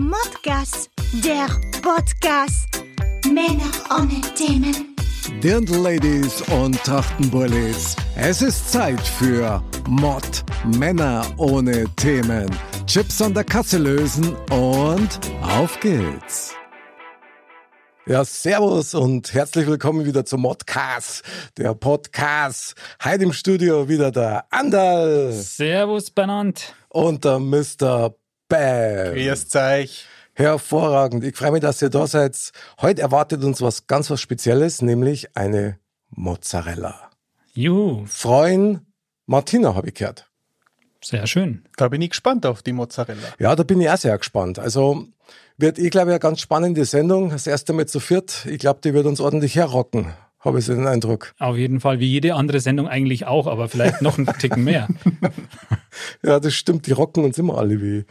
Modcast, der Podcast. Männer ohne Themen. Dirndl Ladies und Trachtenbullis. Es ist Zeit für Mod Männer ohne Themen. Chips an der Kasse lösen und auf geht's. Ja, servus und herzlich willkommen wieder zum Modcast, der Podcast. Heute im Studio wieder der Andal Servus, benannt. und der Mr. Bam. Grüß euch. Hervorragend. Ich freue mich, dass ihr da seid. Heute erwartet uns was ganz was Spezielles, nämlich eine Mozzarella. Juhu, Freund Martina habe ich gehört. sehr schön. Da bin ich gespannt auf die Mozzarella. Ja, da bin ich auch sehr gespannt. Also wird, ich glaube, eine ganz spannende Sendung. Das erste Mal zu viert. Ich glaube, die wird uns ordentlich herrocken. Habe ich so den Eindruck. Auf jeden Fall, wie jede andere Sendung eigentlich auch, aber vielleicht noch einen Ticken mehr. Ja, das stimmt. Die rocken uns immer alle wie,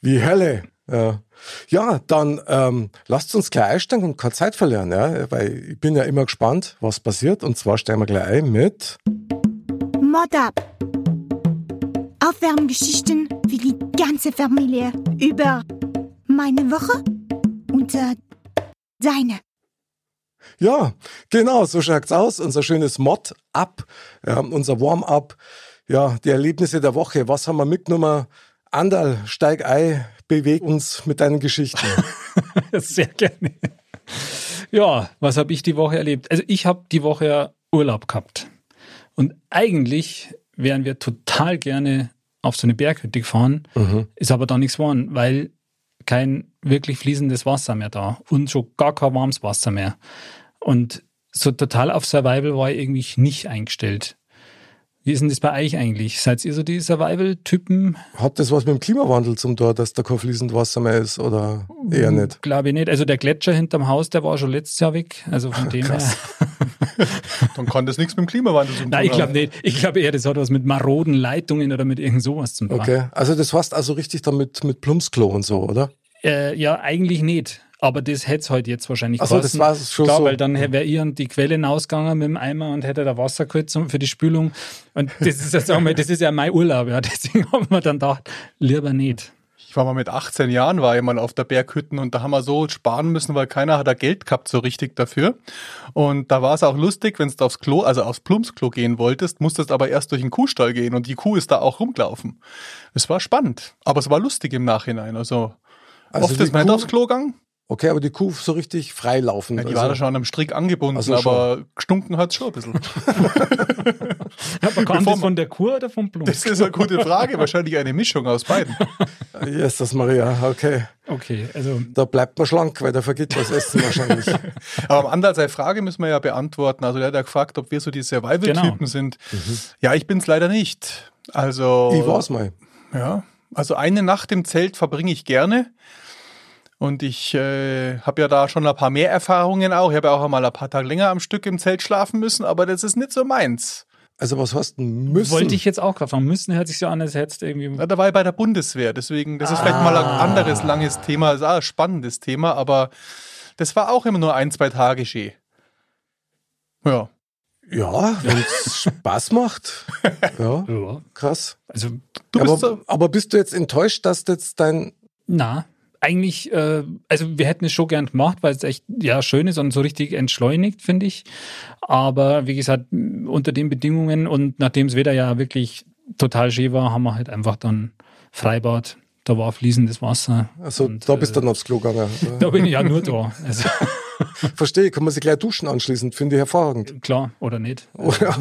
wie Hölle. Ja, ja dann ähm, lasst uns gleich einsteigen und keine Zeit verlieren, ja, weil ich bin ja immer gespannt, was passiert. Und zwar steigen wir gleich ein mit Mod up. Aufwärmgeschichten für die ganze Familie über meine Woche und äh, deine. Ja, genau, so schaut's aus. Unser schönes Mod-Up, ja, unser Warm-Up, ja, die Erlebnisse der Woche. Was haben wir mitgenommen? Andal, steig ein, beweg uns mit deinen Geschichten. Sehr gerne. Ja, was habe ich die Woche erlebt? Also ich habe die Woche Urlaub gehabt. Und eigentlich wären wir total gerne auf so eine Berghütte gefahren, ist aber da nichts geworden, weil kein wirklich fließendes Wasser mehr da und schon gar kein warmes Wasser mehr. Und so total auf Survival war ich irgendwie nicht eingestellt. Wie ist denn das bei euch eigentlich? Seid ihr so die Survival-Typen? Hat das was mit dem Klimawandel zum Tor, dass da kein fließend Wasser mehr ist oder eher nicht? Glaube ich nicht. Also der Gletscher hinterm Haus, der war schon letztes Jahr weg. Also von dem her. Dann kann das nichts mit dem Klimawandel zu tun Nein, ich glaube nicht. Ich glaube eher, das hat was mit maroden Leitungen oder mit irgend sowas zu tun. Okay, also das heißt also richtig damit mit Plumpsklo und so, oder? Äh, ja, eigentlich nicht. Aber das hätte es halt jetzt wahrscheinlich Ach so, das war schon Klar, so. weil dann wäre ihr die Quelle hinausgegangen mit dem Eimer und hätte da Wasser geholt für die Spülung. Und das ist ja, sagen wir, das ist ja mein Urlaub. Ja. Deswegen haben wir dann gedacht, lieber nicht. Ich war mal mit 18 Jahren, war ich mal auf der Berghütten und da haben wir so sparen müssen, weil keiner hat da Geld gehabt so richtig dafür. Und da war es auch lustig, wenn du aufs Klo, also aufs Plumpsklo gehen wolltest, musstest aber erst durch den Kuhstall gehen und die Kuh ist da auch rumgelaufen. Es war spannend, aber es war lustig im Nachhinein. Also, Also oft ist man nicht Kuh- aufs Klo gegangen. Okay, aber die Kuh so richtig frei laufen. Ja, die also, war da schon an einem Strick angebunden, Also schon. aber gestunken hat es schon ein bisschen. Aber kam Bevor das man- von der Kur oder vom Plump? Das ist eine gute Frage. Wahrscheinlich eine Mischung aus beiden. Jesus Maria, okay. Okay, also Da bleibt man schlank, weil da vergeht das Essen wahrscheinlich. Aber am Ansatz seine Frage müssen wir ja beantworten. Also der hat ja gefragt, ob wir so die Survival-Typen Genau. sind. Ja, ich bin's leider nicht. Also Ich war's mal. ja, also eine Nacht im Zelt verbringe ich gerne. Und ich äh, habe ja da schon ein paar mehr Erfahrungen auch. Ich habe ja auch einmal ein paar Tage länger am Stück im Zelt schlafen müssen, aber das ist nicht so meins. Also was hast du denn müssen? wollte ich jetzt auch gerade fragen. Müssen hört sich so an, als hättest du irgendwie. Ja, da war ich bei der Bundeswehr, deswegen, das ist vielleicht mal ein anderes langes Thema, ist auch ein spannendes Thema, aber das war auch immer nur ein, zwei Tage schön. Ja. Ja, wenn es Spaß macht. Ja, Ja, krass. also Du aber, bist so, aber bist du jetzt enttäuscht, dass jetzt dein. Na, eigentlich, äh, also wir hätten es schon gern gemacht, weil es echt ja schön ist und so richtig entschleunigt, finde ich. Aber wie gesagt, unter den Bedingungen und nachdem das Wetter ja wirklich total schön war, haben wir halt einfach dann Freibad. Da war fließendes Wasser. Also Und, da bist du äh, dann aufs Klo gegangen. Da bin ich ja nur da. Also, Verstehe, kann man sich gleich duschen anschließend, finde ich hervorragend. klar, oder nicht? Ja.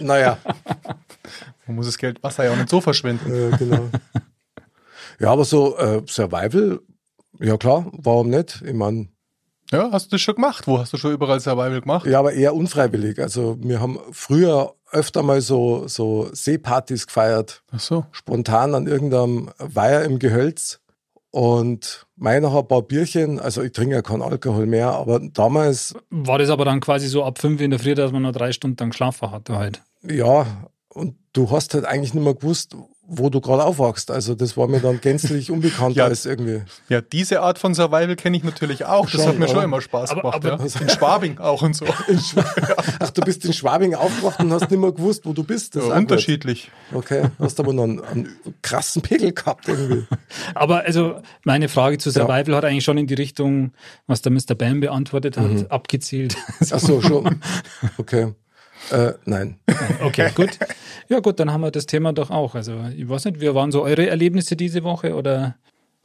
naja, man muss das Geld Wasser ja auch nicht so verschwenden. äh, genau. Ja, aber so äh, Survival, ja klar, warum nicht? Ich meine, Ja, hast du das schon gemacht? Wo hast du schon überall Survival gemacht? ja, aber eher unfreiwillig. Also wir haben früher öfter mal so, so Seepartys gefeiert. Ach so. Spontan an irgendeinem Weiher im Gehölz. Und meine noch ein paar Bierchen. Also ich trinke ja keinen Alkohol mehr, aber damals, War das aber dann quasi so ab fünf in der Früh, dass man noch drei Stunden lang geschlafen hatte halt. ja, und du hast halt eigentlich nicht mehr gewusst, wo du gerade aufwachst. Also das war mir dann gänzlich unbekannt Ja. als irgendwie. Ja, diese Art von Survival kenne ich natürlich auch. Das Schon, hat mir schon immer Spaß Aber- gemacht. aber- ja. In Schwabing auch und so. Ach, du bist in Schwabing aufgewacht und hast nicht mehr gewusst, wo du bist. Das ist Ja, auch gut. unterschiedlich. Okay, hast aber noch einen, einen krassen Pegel gehabt irgendwie. Aber also meine Frage zu Survival hat eigentlich schon in die Richtung, was der Mr. Bam beantwortet hat, Mhm. abgezielt. Ach so, schon. Okay. Äh, nein. Okay, gut. Ja gut, dann haben wir das Thema doch auch. Also ich weiß nicht, wie waren so eure Erlebnisse diese Woche oder?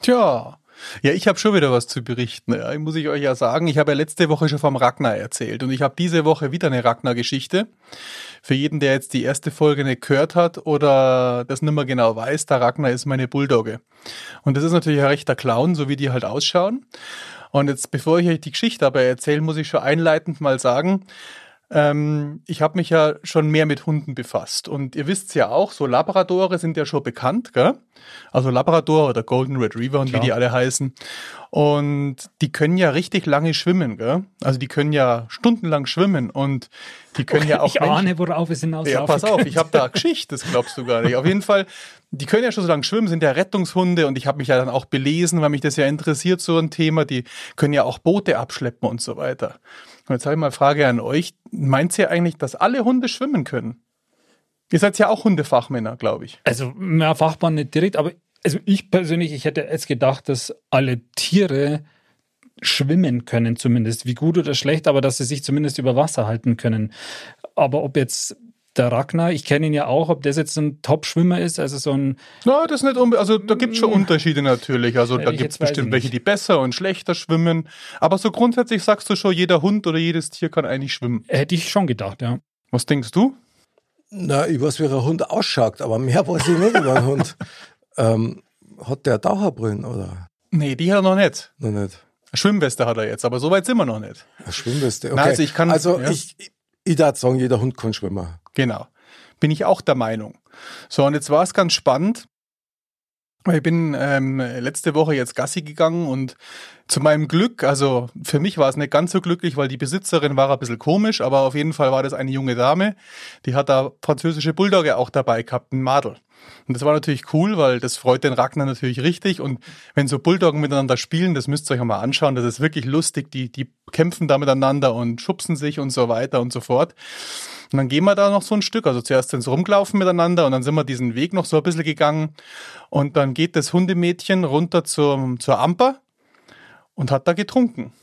Tja. Ja, ich habe schon wieder was zu berichten. Ja, muss ich euch ja sagen. Ich habe ja letzte Woche schon vom Ragnar erzählt und ich habe diese Woche wieder eine Ragnar-Geschichte. Für jeden, der jetzt die erste Folge nicht gehört hat oder das nicht mehr genau weiß, der Ragnar ist meine Bulldogge. Und das ist natürlich ein rechter Clown, so wie die halt ausschauen. Und jetzt, bevor ich euch die Geschichte aber erzähle, muss ich schon einleitend mal sagen, ähm, ich habe mich ja schon mehr mit Hunden befasst. Und ihr wisst ja auch, so Labradore sind ja schon bekannt, gell? Also Labrador oder Golden Retriever und Klar. wie die alle heißen. Und die können ja richtig lange schwimmen, gell? Also die können ja stundenlang schwimmen und die können ja auch ich Menschen- ahne, worauf es hinaus ja, pass auf, ich habe da Geschichte, das glaubst du gar nicht. Auf jeden Fall, die können ja schon so lange schwimmen, sind ja Rettungshunde und ich habe mich ja dann auch belesen, weil mich das ja interessiert, so ein Thema. Die können ja auch Boote abschleppen und so weiter. Und jetzt habe ich mal eine Frage an euch. Meint ihr eigentlich, dass alle Hunde schwimmen können? Ihr seid ja auch Hundefachmänner, glaube ich. Also mehr Fachmann nicht direkt, aber also ich persönlich, ich hätte jetzt gedacht, dass alle Tiere schwimmen können zumindest, wie gut oder schlecht, aber dass sie sich zumindest über Wasser halten können. Aber ob jetzt der Ragnar, ich kenne ihn ja auch, ob das jetzt ein Top-Schwimmer ist, also so ein, Na, das ist nicht unbe also da gibt's schon Unterschiede natürlich. Also da jetzt weiß bestimmt welche, die besser und schlechter schwimmen. Aber so grundsätzlich sagst du schon, jeder Hund oder jedes Tier kann eigentlich schwimmen. hätte ich schon gedacht, ja. Was denkst du? Na, ich weiß, wie ein Hund ausschaut, aber mehr weiß ich nicht über einen Hund. Ähm, hat der Taucherbrillen oder? Nee, die hat er noch nicht. Noch nicht. Schwimmweste hat er jetzt, aber so weit sind wir noch nicht. Eine Schwimmweste. Okay. Na, also ich kann- Also ja. ich, ich, ich darf sagen, jeder Hund kann schwimmen. Genau. Bin ich auch der Meinung. So, und jetzt war es ganz spannend. Ich bin ähm, letzte Woche jetzt Gassi gegangen und zu meinem Glück, also für mich war es nicht ganz so glücklich, weil die Besitzerin war ein bisschen komisch, aber auf jeden Fall war das eine junge Dame, die hat da französische Bulldogge auch dabei gehabt, ein Madel. Und das war natürlich cool, weil das freut den Ragnar natürlich richtig. Und wenn so Bulldoggen miteinander spielen, das müsst ihr euch mal anschauen, das ist wirklich lustig. Die, die kämpfen da miteinander und schubsen sich und so weiter und so fort. Und dann gehen wir da noch so ein Stück. Also zuerst sind sie rumgelaufen miteinander und dann sind wir diesen Weg noch so ein bisschen gegangen. Und dann geht das Hundemädchen runter zur, zur Amper und hat da getrunken.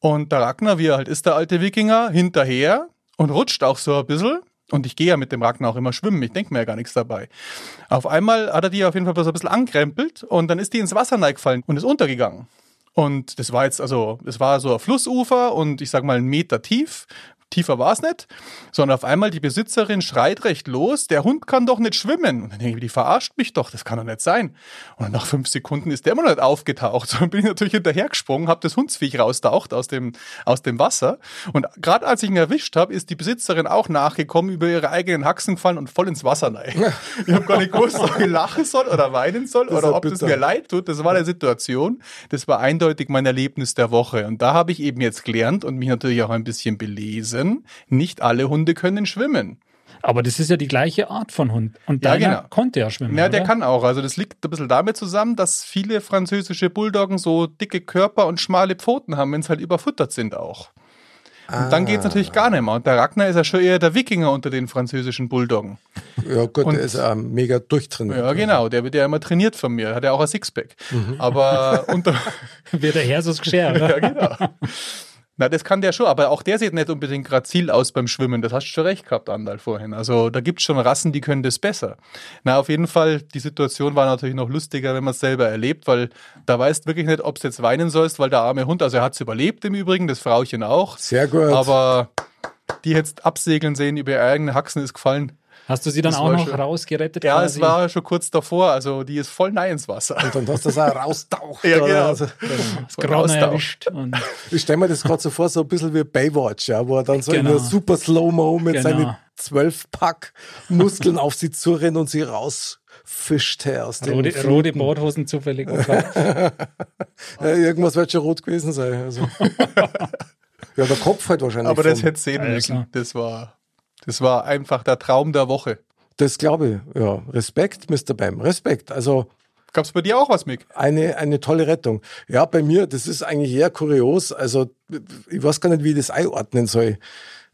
Und der Ragnar, wie er halt ist, der alte Wikinger, hinterher und rutscht auch so ein bisschen. Und ich gehe ja mit dem Ragnar auch immer schwimmen. Ich denke mir ja gar nichts dabei. Auf einmal hat er die auf jeden Fall so ein bisschen ankrempelt und dann ist die ins Wasser reingefallen und ist untergegangen. Und das war jetzt, also, das war so ein Flussufer und ich sag mal einen Meter tief. Tiefer war es nicht, sondern auf einmal die Besitzerin schreit recht los, der Hund kann doch nicht schwimmen. Und dann denke ich, die verarscht mich doch, das kann doch nicht sein. Und nach fünf Sekunden ist der immer noch nicht aufgetaucht. So dann bin ich natürlich hinterhergesprungen, habe das Hundsviech raustaucht aus dem, aus dem Wasser. Und gerade als ich ihn erwischt habe, ist die Besitzerin auch nachgekommen, über ihre eigenen Haxen gefallen und voll ins Wasser rein. Ich habe gar nicht gewusst, ob ich lachen soll oder weinen soll Das oder ob das bitter. mir leid tut. Das war der Situation. Das war eindeutig mein Erlebnis der Woche. Und da habe ich eben jetzt gelernt und mich natürlich auch ein bisschen belesen. Nicht alle Hunde können schwimmen. Aber das ist ja die gleiche Art von Hund. Und Ja, genau. konnte ja schwimmen. Ja, der oder? kann auch. Also das liegt ein bisschen damit zusammen, dass viele französische Bulldoggen so dicke Körper und schmale Pfoten haben, wenn sie halt überfuttert sind auch. Und dann geht's natürlich gar nicht mehr. Und der Ragnar ist ja schon eher der Wikinger unter den französischen Bulldoggen. Ja gut, Und- der ist ja mega durchtrainiert. Ja, genau. Der wird ja immer trainiert von mir. Hat ja auch ein Sixpack. Aber unter, Wird der Herr so geschert, ja, genau. Na, das kann der schon, aber auch der sieht nicht unbedingt grazil aus beim Schwimmen. Das hast du schon recht gehabt, Andal, vorhin. Also da gibt's schon Rassen, die können das besser. Na, auf jeden Fall, die Situation war natürlich noch lustiger, wenn man es selber erlebt, weil da weißt wirklich nicht, ob du jetzt weinen sollst, weil der arme Hund, also er hat's überlebt im Übrigen, das Frauchen auch. Sehr gut. Aber die jetzt absegeln sehen über ihre eigenen Haxen ist gefallen. Hast du sie dann Das auch noch schon- rausgerettet? Ja, quasi? es war schon kurz davor, also die ist voll nein ins Wasser. Und dann hast du das auch raustaucht. Ja, genau. Also, Austausch. erwischt. Und ich stelle mir das gerade so vor, so ein bisschen wie Baywatch, ja, wo er dann so in Genau. einer super Slow-Mo mit Genau. seinen zwölf Pack Muskeln auf sie zurennt und sie rausfischt her aus dem rote, rote Badhosen zufällig. Ja, irgendwas wird schon rot gewesen sein. Also. ja, der Kopf halt wahrscheinlich. Aber das hätte sehen müssen. klar. Das war, das war einfach der Traum der Woche. Das glaube ich. Ja, Respekt, Mr. Bam. Respekt. Also Gab's bei dir auch was, Mick? eine, eine tolle Rettung. Ja, bei mir, das ist eigentlich eher kurios. Also ich weiß gar nicht, wie ich das einordnen soll.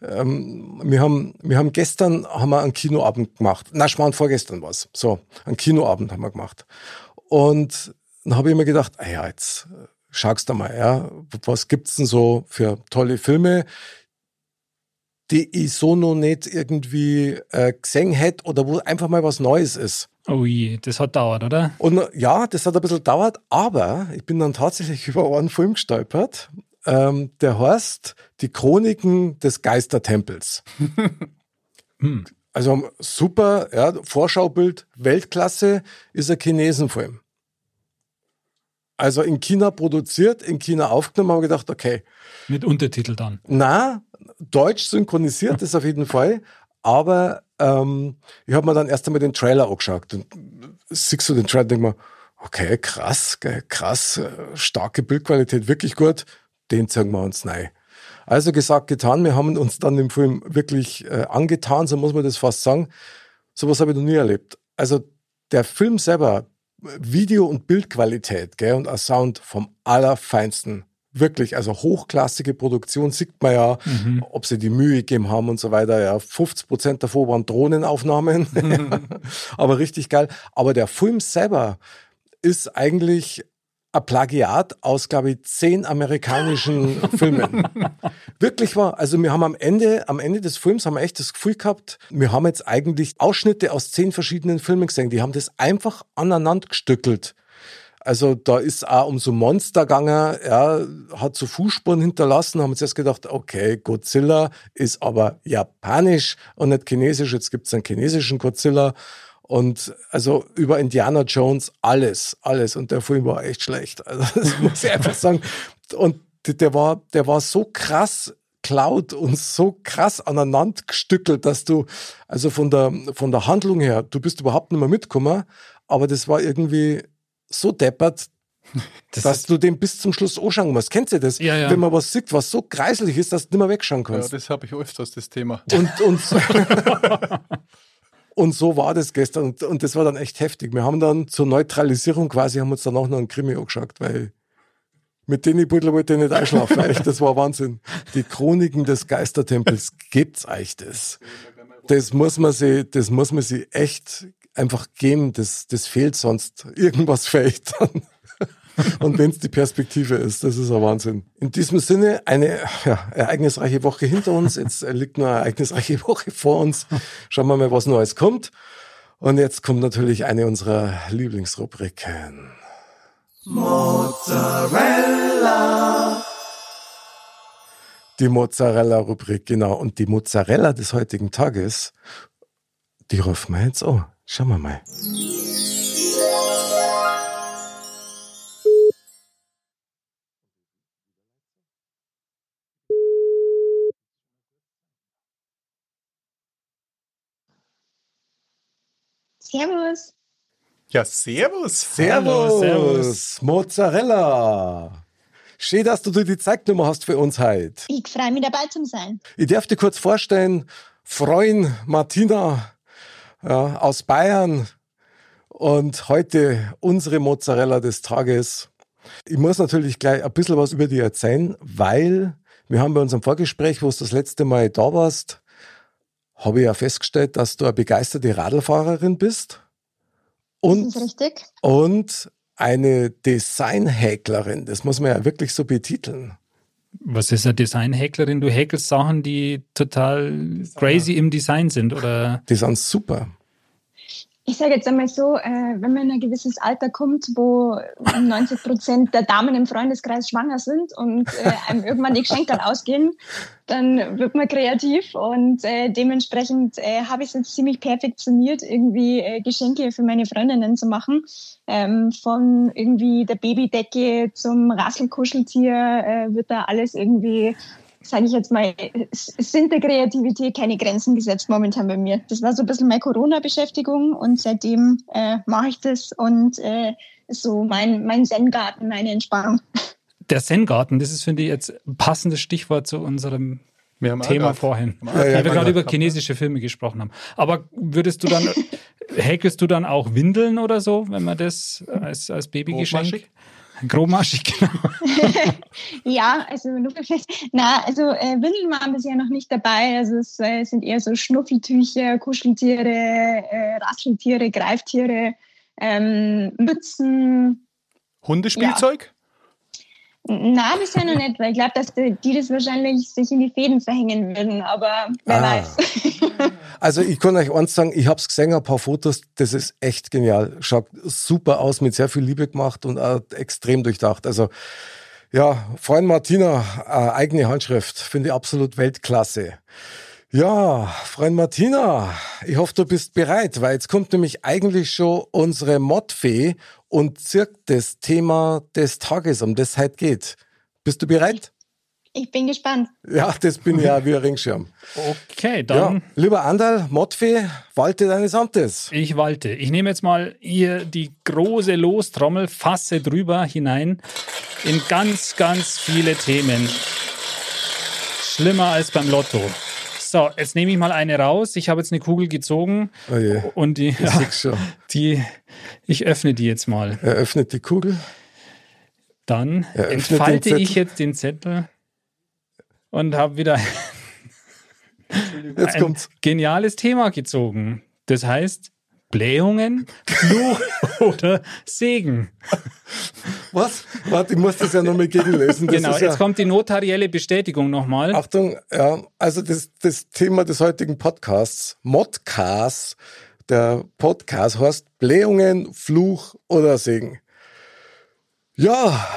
Ähm, wir haben, wir haben gestern haben wir einen Kinoabend gemacht. Na, Schmarrn, vorgestern was. So, einen Kinoabend haben wir gemacht. Und dann habe ich mir gedacht, ah ja, jetzt schaust du mal, ja, was gibt's denn so für tolle Filme, die ich so noch nicht irgendwie äh, gesehen hätte oder wo einfach mal was Neues ist. oh je, das hat dauert, oder? Und ja, das hat ein bisschen gedauert, aber ich bin dann tatsächlich über einen Film gestolpert. Ähm, der heißt Die Chroniken des Geistertempels. Hm. Also super, ja, Vorschaubild, Weltklasse, ist ein Chinesenfilm. Also in China produziert, in China aufgenommen, haben wir gedacht, okay, Mit Untertitel dann. na, deutsch synchronisiert ist auf jeden Fall, aber ähm, ich habe mir dann erst einmal den Trailer angeschaut und siehst du den Trailer denk mir, okay, krass, krass, äh, starke Bildqualität, wirklich gut, den zeigen wir uns rein. Also gesagt, getan, wir haben uns dann im Film wirklich äh, angetan, so muss man das fast sagen. Sowas habe ich noch nie erlebt. Also der Film selber, Video- und Bildqualität gell, und ein Sound vom allerfeinsten. Wirklich, also hochklassige Produktion sieht man ja, ob sie die Mühe gegeben haben und so weiter. Ja, 50 Prozent davor waren Drohnenaufnahmen, aber richtig geil. Aber der Film selber ist eigentlich ein Plagiat aus, glaube ich, zehn amerikanischen Filmen. Wirklich wahr. Also wir haben am Ende, am Ende des Films haben wir echt das Gefühl gehabt, wir haben jetzt eigentlich Ausschnitte aus zehn verschiedenen Filmen gesehen. Die haben das einfach aneinander gestückelt. Also da ist auch um so Monster gegangen, ja, hat so Fußspuren hinterlassen, haben uns erst gedacht, okay, Godzilla ist aber japanisch und nicht chinesisch, jetzt gibt's einen chinesischen Godzilla. Und also über Indiana Jones alles, alles. Und der Film war echt schlecht. Also das muss ich einfach sagen. Und der war, der war so krass klaut und so krass aneinander gestückelt, dass du, also von der, von der Handlung her, du bist überhaupt nicht mehr mitgekommen, aber das war irgendwie so deppert, Das dass du den bis zum Schluss anschauen musst. Kennst du das? Ja, ja. Wenn man was sieht, was so kreiselig ist, dass du nicht mehr wegschauen Ja, kannst. das habe ich öfters, das Thema. Und, und, und so war das gestern. Und, und das war dann echt heftig. Wir haben dann zur Neutralisierung quasi, haben uns danach noch einen Krimi angeschaut, weil mit denen Buddler wollte ich nicht einschlafen. echt, das war Wahnsinn. Die Chroniken des Geistertempels, gibt's euch das? Das muss man sich, das muss man sich echt einfach geben. Das, das fehlt sonst. Irgendwas fehlt dann. Und wenn es die Perspektive ist, das ist ein Wahnsinn. In diesem Sinne eine ja, ereignisreiche Woche hinter uns. Jetzt äh, liegt nur eine ereignisreiche Woche vor uns. Schauen wir mal, was Neues kommt. Und jetzt kommt natürlich eine unserer Lieblingsrubriken. Die Mozzarella-Rubrik, genau. Und die Mozzarella des heutigen Tages, die rufen wir jetzt an. Schauen wir mal. Servus. Ja, servus. Servus, servus. Mozzarella. Schön, dass du dir die Zeitnummer hast für uns heute. Ich freue mich dabei zu sein. Ich darf dir kurz vorstellen, Freund Martina ja, aus Bayern und heute unsere Mozzarella des Tages. Ich muss natürlich gleich ein bisschen was über dich erzählen, weil wir haben bei unserem Vorgespräch, wo du das letzte Mal da warst, habe ich ja festgestellt, dass du eine begeisterte Radlfahrerin bist und richtig? und eine Designhäklerin. Das muss man ja wirklich so betiteln. Was ist eine Designhäklerin? Du häkelst Sachen, die total crazy im Design sind, oder? Die sind super. Ich sage jetzt einmal so, äh, wenn man in ein gewisses Alter kommt, wo 90 Prozent der Damen im Freundeskreis schwanger sind und äh, einem irgendwann die Geschenke ausgehen, dann wird man kreativ und äh, dementsprechend äh, habe ich es jetzt ziemlich perfektioniert, irgendwie äh, Geschenke für meine Freundinnen zu machen. Ähm, von irgendwie der Babydecke zum Rasselkuscheltier äh, wird da alles irgendwie sage ich jetzt mal, sind der Kreativität keine Grenzen gesetzt momentan bei mir. Das war so ein bisschen meine Corona-Beschäftigung und seitdem äh, mache ich das und äh, so mein, mein Zen-Garten, meine Entspannung. Der Zen-Garten, das ist, finde ich, jetzt ein passendes Stichwort zu unserem Thema vorhin, ja, ja, wir gerade über chinesische Filme gesprochen haben. Aber würdest du dann, häkelst du dann auch Windeln oder so, wenn man das als, als Babygeschenk? Grobmaschig, genau. ja, also na, also äh, Windeln waren bisher noch nicht dabei. Also es äh, sind eher so Schnuffeltücher, Kuscheltiere, äh, Rasseltiere, Greiftiere, ähm, Mützen. Hundespielzeug? Ja. Na, bisher noch nicht, weil ich glaube, dass die, die, das wahrscheinlich sich in die Fäden verhängen würden, aber wer ah. weiß. also ich kann euch eins sagen, ich habe es gesehen, ein paar Fotos, das ist echt genial. Schaut super aus, mit sehr viel Liebe gemacht und auch extrem durchdacht. Also ja, Freund Martina, äh, eigene Handschrift, finde ich absolut Weltklasse. Ja, Freund Martina, ich hoffe, du bist bereit, weil jetzt kommt nämlich eigentlich schon unsere Modfee und zirkt das Thema des Tages, um das es heute geht. Bist du bereit? Ich bin gespannt. Ja, das bin ich ja wie ein Ringschirm. Okay, dann. Ja, lieber Andal, Modfee, walte deines Amtes. Ich walte. Ich nehme jetzt mal hier die große Lostrommel, fasse drüber hinein in ganz, ganz viele Themen. Schlimmer als beim Lotto. So, jetzt nehme ich mal eine raus. Ich habe jetzt eine Kugel gezogen. Oh je. Und die, ja, die, ich öffne die jetzt mal. Er öffnet die Kugel. Dann entfalte ich jetzt den Zettel und habe wieder jetzt ein kommt's. geniales Thema gezogen. Das heißt, Blähungen, Fluch oder Segen. Was? Warte, ich muss das ja nochmal gegenlesen. Das genau, jetzt ja kommt die notarielle Bestätigung nochmal. Achtung, ja, also das, das Thema des heutigen Podcasts, Modcast, der Podcast heißt Blähungen, Fluch oder Segen. Ja,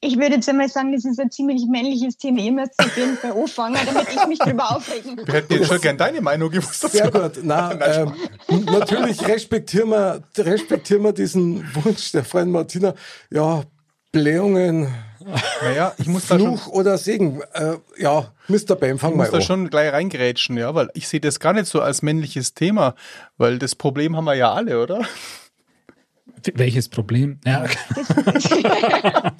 ich würde jetzt einmal sagen, das ist ein ziemlich männliches Thema. Ihr müsst auf jeden Fall anfangen, damit ich mich darüber aufregen Wir hätten jetzt schon gerne deine Meinung gewusst. Sehr gut. Na, ähm, natürlich respektieren wir, respektieren wir diesen Wunsch der Freundin Martina. Ja, Blähungen, naja, ich muss Fluch oder Segen. Äh, ja, Mr. Bam, fang ich mal an. Ich muss da schon gleich reingrätschen, ja, weil ich sehe das gar nicht so als männliches Thema, weil das Problem haben wir ja alle, oder? Welches Problem? Ja.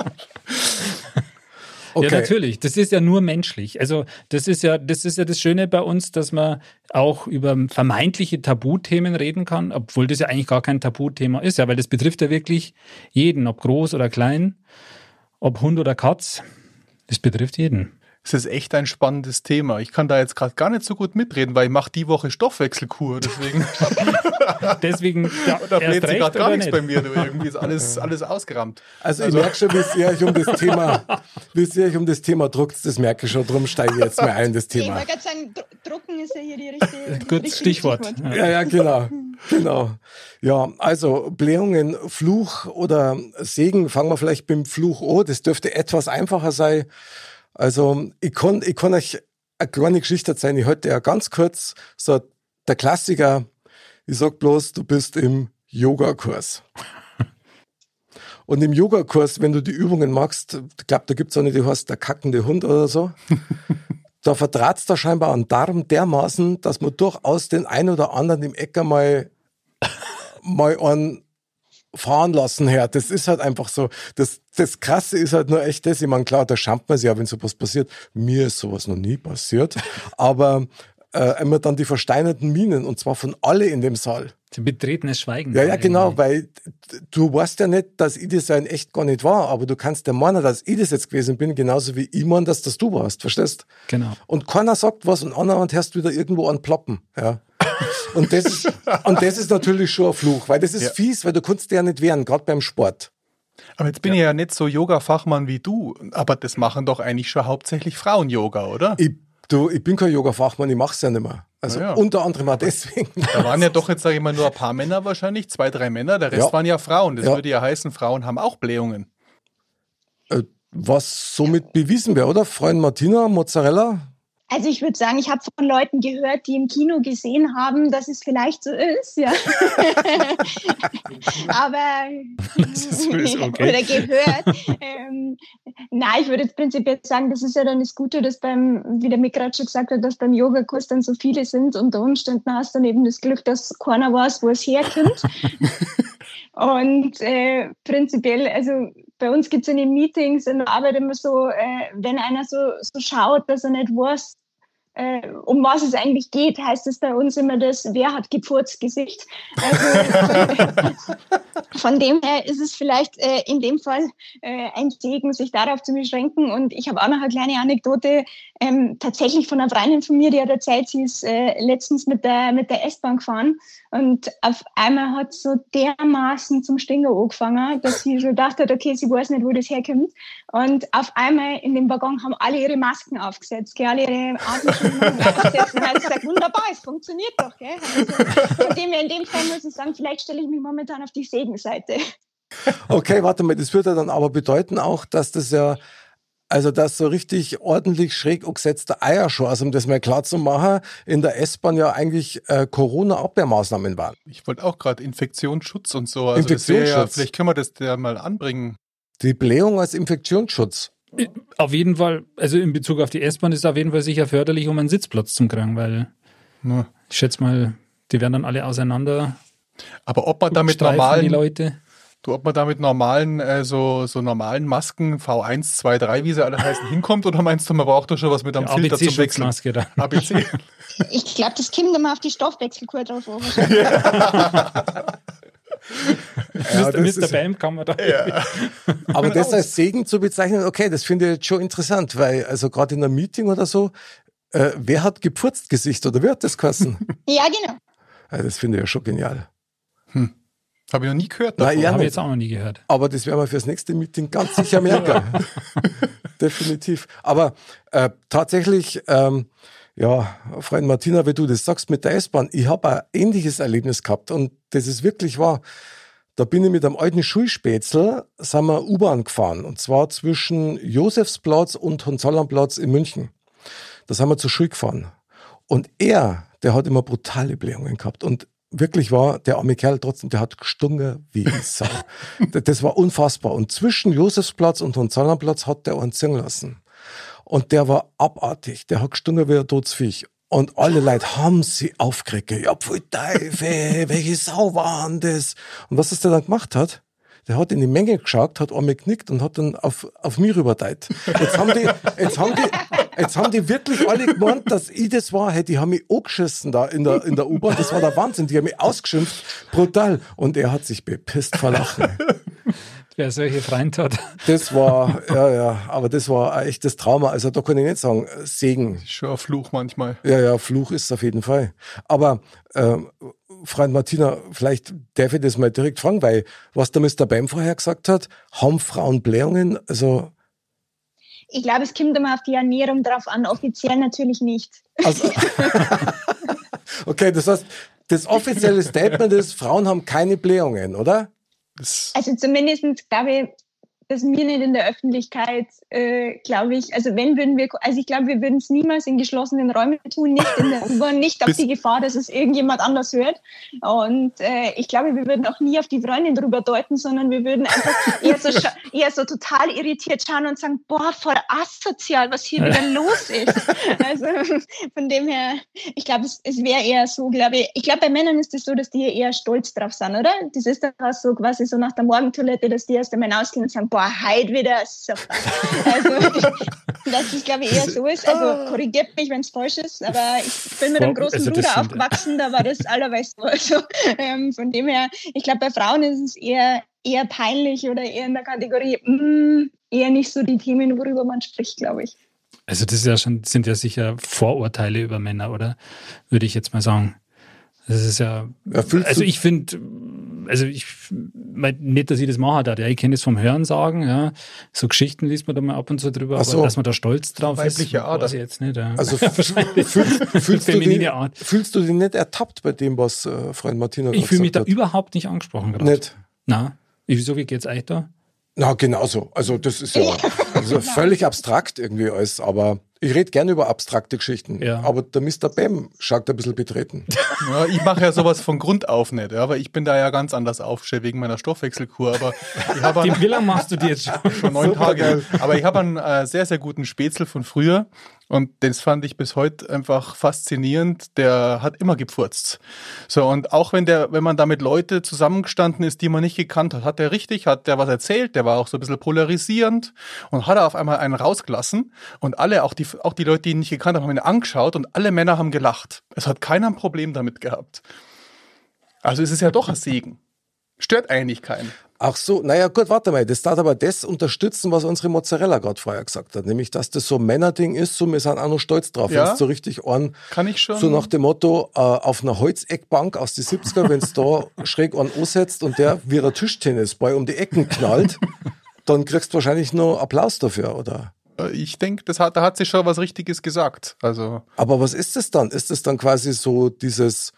Okay. Ja, natürlich. Das ist ja nur menschlich. Also, das ist ja, das ist ja das Schöne bei uns, dass man auch über vermeintliche Tabuthemen reden kann, obwohl das ja eigentlich gar kein Tabuthema ist, ja, weil das betrifft ja wirklich jeden, ob groß oder klein, ob Hund oder Katz. Das betrifft jeden es ist echt ein spannendes Thema. Ich kann da jetzt gerade gar nicht so gut mitreden, weil ich mache die Woche Stoffwechselkur, deswegen. deswegen, ja, da bläht sich gerade gar nichts bei mir. Du. Irgendwie ist alles, alles ausgerammt. Also, also ich merke schon, wie sehr ich um das Thema, wie sehr ich um das Thema druckt, das merke ich schon, darum steige ich jetzt mal ein, das Thema. Ich wollte sagen, drucken ist ja hier die richtige, Gut, richtige Stichwort. Stichwort. Ja, ja, genau. Genau. Ja, also Blähungen, Fluch oder Segen, fangen wir vielleicht beim Fluch an. Das dürfte etwas einfacher sein. Also ich kann, ich kann euch eine kleine Geschichte erzählen. Ich heute ja ganz kurz so der Klassiker. Ich sag bloß, du bist im Yogakurs. Und im Yogakurs, wenn du die Übungen machst, ich glaube, da gibt's auch nicht, du hast der kackende Hund oder so. da verdraht's da scheinbar an Darm dermaßen, dass man durchaus den einen oder anderen im Ecker mal, mal einen fahren lassen her. Das ist halt einfach so. Das, das Krasse ist halt nur echt das. Ich meine, klar, da schampt man sich ja, wenn sowas passiert. Mir ist sowas noch nie passiert. Aber äh, immer dann die versteinerten Minen und zwar von alle in dem Saal. Betretenes Schweigen. Ja, ja, genau, weil du weißt ja nicht, dass ich das ja in echt gar nicht war, aber du kannst der meinen, dass ich das jetzt gewesen bin, genauso wie ich meine, dass das du warst, verstehst? Genau. Und keiner sagt was und andererseits hörst du wieder irgendwo an Ploppen, ja. Und das, ist, und das ist natürlich schon ein Fluch, weil das ist ja. fies, weil du kannst dir ja nicht wehren, gerade beim Sport. Aber jetzt bin ja. ich ja nicht so Yoga-Fachmann wie du, aber das machen doch eigentlich schon hauptsächlich Frauen-Yoga, oder? Ich, du, ich bin kein Yoga-Fachmann, ich mache es ja nicht mehr. Also Ja, unter anderem auch deswegen. Da waren ja doch jetzt, sage ich mal, nur ein paar Männer wahrscheinlich, zwei, drei Männer. Der Rest Ja. waren ja Frauen. Das Ja. würde ja heißen, Frauen haben auch Blähungen. Was somit bewiesen wäre, oder? Freundin Martina, Mozzarella? Also ich würde sagen, ich habe von Leuten gehört, die im Kino gesehen haben, dass es vielleicht so ist, ja. Aber ist böse, okay. oder gehört. ähm, nein, ich würde jetzt prinzipiell sagen, das ist ja dann das Gute, dass beim, wie der Mick gerade schon gesagt hat, dass beim Yogakurs dann so viele sind. Unter Umständen hast du dann eben das Glück, dass keiner weiß, wo es herkommt. Und äh, prinzipiell, also bei uns gibt es in den Meetings in der Arbeit immer so, äh, wenn einer so, so schaut, dass er nicht weiß, äh, um was es eigentlich geht, heißt es bei uns immer das, wer hat gepfurzt Gesicht. Also, von dem her ist es vielleicht äh, in dem Fall äh, ein Segen, sich darauf zu beschränken. Und ich habe auch noch eine kleine Anekdote, ähm, tatsächlich von einer Freundin von mir, die hat erzählt, sie ist äh, letztens mit der, mit der S-Bahn gefahren und auf einmal hat so dermaßen zum Stinger angefangen, dass sie schon gedacht hat, okay, sie weiß nicht, wo das herkommt. Und auf einmal in dem Waggon haben alle ihre Masken aufgesetzt, gell, alle ihre Atemschutzmasken aufgesetzt. Und dann hat sie gesagt, wunderbar, es funktioniert doch. Gell? Also, von dem her, in dem Fall muss ich sagen, vielleicht stelle ich mich momentan auf die Segenseite. Okay, warte mal, das würde dann aber bedeuten auch, dass das ja, also dass so richtig ordentlich schräg angesetzte Eierschuhe, also um das mal klar zu machen, in der S-Bahn ja eigentlich äh, Corona-Abwehrmaßnahmen waren. Ich wollte auch gerade Infektionsschutz und so. Also wäre Ja, Infektionsschutz. vielleicht können wir das ja mal anbringen. Die Blähung als Infektionsschutz. Auf jeden Fall, also in Bezug auf die S-Bahn ist es auf jeden Fall sicher förderlich, um einen Sitzplatz zu kriegen, weil Nur. ich schätze mal, die werden dann alle auseinander. Aber ob man da mit du, ob man da mit normalen, äh, so, so normalen Masken V1, 2, 3, wie sie alle heißen, hinkommt, oder meinst du, man braucht doch schon was mit einem Die Filter zum Wechseln? ABC. Ich glaube, das kommt immer auf die Stoffwechselkur drauf an. wahrscheinlich. Ja, Mr. das Mr. ist- Bam kann man da. Aber das als Segen zu bezeichnen, okay, das finde ich jetzt schon interessant, weil also gerade in einem Meeting oder so, äh, wer hat gepfurzt Gesicht oder wer hat das geheißen? Ja, genau. ja, das finde ich ja schon genial. Habe ich noch nie gehört. Nein, davon. ja, Habe ich jetzt auch noch nie gehört. Aber das werden wir fürs nächste Meeting ganz sicher merken. Definitiv. Aber äh, tatsächlich, ähm, ja, Freundin Martina, wie du das sagst mit der S-Bahn, ich habe ein ähnliches Erlebnis gehabt und das ist wirklich wahr. Da bin ich mit einem alten Schulspätzl, sind wir U-Bahn gefahren und zwar zwischen Josefsplatz und Hohenzollernplatz in München. Da sind wir zur Schule gefahren. Und er, der hat immer brutale Blähungen gehabt und wirklich war der arme Kerl trotzdem, der hat gestunken wie Sau. Das- das war unfassbar. Und zwischen Josefsplatz und Hohenzollernplatz hat der einen ziehen lassen. Und der war abartig. Der hat gestunken wie ein Todesviech. Und alle Leute haben sie aufgeregt. Ja, pfui Teufel, welche Sau waren das? Und was ist der dann gemacht hat? Der hat in die Menge geschaut, hat einmal geknickt und hat dann auf, auf mich rüberteilt. Jetzt haben die, jetzt haben die, jetzt haben die wirklich alle gemeint, dass ich das war. Hey, die haben mich angeschissen da in der, in der U-Bahn. Das war der Wahnsinn. Die haben mich ausgeschimpft. Brutal. Und er hat sich bepisst vor Lachen. Wer solche Freunde hat. Das war, ja, ja, aber das war ein echtes Trauma. Also da kann ich nicht sagen, Segen. Schon ein Fluch manchmal. Ja, ja, Fluch ist es auf jeden Fall. Aber, ähm, Freund Martina, vielleicht darf ich das mal direkt fragen, weil was der Mr. Bam vorher gesagt hat, haben Frauen Blähungen? Also, Ich glaube, es kommt immer auf die Ernährung drauf an. Offiziell natürlich nicht. also okay, das heißt, das offizielle Statement ist, Frauen haben keine Blähungen, oder? Das, Also zumindest glaube ich, dass wir nicht in der Öffentlichkeit, äh, glaube ich, also wenn würden wir, also ich glaube, wir würden es niemals in geschlossenen Räumen tun, nicht in der U-Bahn, nicht auf die Gefahr, dass es irgendjemand anders hört. Und äh, ich glaube, wir würden auch nie auf die Freundin drüber deuten, sondern wir würden einfach eher so, eher so total irritiert schauen und sagen, boah, voll asozial, was hier wieder los ist. Also von dem her, ich glaube, es, es wäre eher so, glaube ich, ich glaube, bei Männern ist es so, dass die eher stolz drauf sind, oder? Das ist dann so quasi so nach der Morgentoilette, dass die erst einmal ausgehen und sagen, boah, heute wieder super. Also, dass das, glaube ich, eher so ist. Also korrigiert mich, wenn es falsch ist, aber ich bin mit einem großen Also Bruder aufgewachsen, da war das allerweise so. Also ähm, von dem her, ich glaube, bei Frauen ist es eher, eher peinlich oder eher in der Kategorie, mm, eher nicht so die Themen, worüber man spricht, glaube ich. Also das ist ja schon, sind ja sicher Vorurteile über Männer, oder? Würde ich jetzt mal sagen. Das ist ja. Ja, fühlst also ich finde, also ich, mein, nicht, dass ich das machen darf, ja, ich kenne das vom Hören sagen, ja. So Geschichten liest man da mal ab und zu drüber, so. aber dass man da stolz drauf Weibliche ist, weiß ich jetzt nicht. Ja. Also fühlst, fühlst, du Feminine dich, Art. fühlst du dich nicht ertappt bei dem, was äh, Freund Martina ich gerade fühle mich da hat? überhaupt nicht angesprochen gerade. Nicht? Na, wieso, wie geht's euch da? Na, genauso. Also das ist ja also völlig abstrakt irgendwie alles, aber ich rede gerne über abstrakte Geschichten. Ja. Aber der Mr. Bam schaut ein bisschen betreten. Ja, ich mache ja sowas von Grund auf nicht, ja, aber ich bin da ja ganz anders aufgestellt wegen meiner Stoffwechselkur. Aber ich habe Die, einen, wie lange machst du die jetzt schon? schon neun Super Tage. geil. Aber ich habe einen äh, sehr, sehr guten Spätzle von früher und das fand ich bis heute einfach faszinierend. Der hat immer gepfurzt. So, und auch wenn der, wenn man da mit Leute zusammengestanden ist, die man nicht gekannt hat, hat der richtig, hat der was erzählt, der war auch so ein bisschen polarisierend und hat er auf einmal einen rausgelassen und alle, auch die, auch die Leute, die ihn nicht gekannt haben, haben ihn angeschaut und alle Männer haben gelacht. Es hat keiner ein Problem damit gehabt. Also es ist ja doch ein Segen. Stört eigentlich keinen. Ach so, naja, gut, warte mal. Das darf aber das unterstützen, was unsere Mozzarella gerade vorher gesagt hat. Nämlich, dass das so ein Männerding ist, so wir sind auch noch stolz drauf. Ja. Wenn's so richtig an, Kann ich schon. so nach dem Motto, äh, auf einer Holzeckbank aus den 70er, wenn's da schräg an ansetzt und der wie ein Tischtennisball um die Ecken knallt, dann kriegst du wahrscheinlich noch Applaus dafür, oder? Ich denke, das hat, da hat sich schon was Richtiges gesagt. Also Aber was ist das dann? Ist das dann quasi so dieses,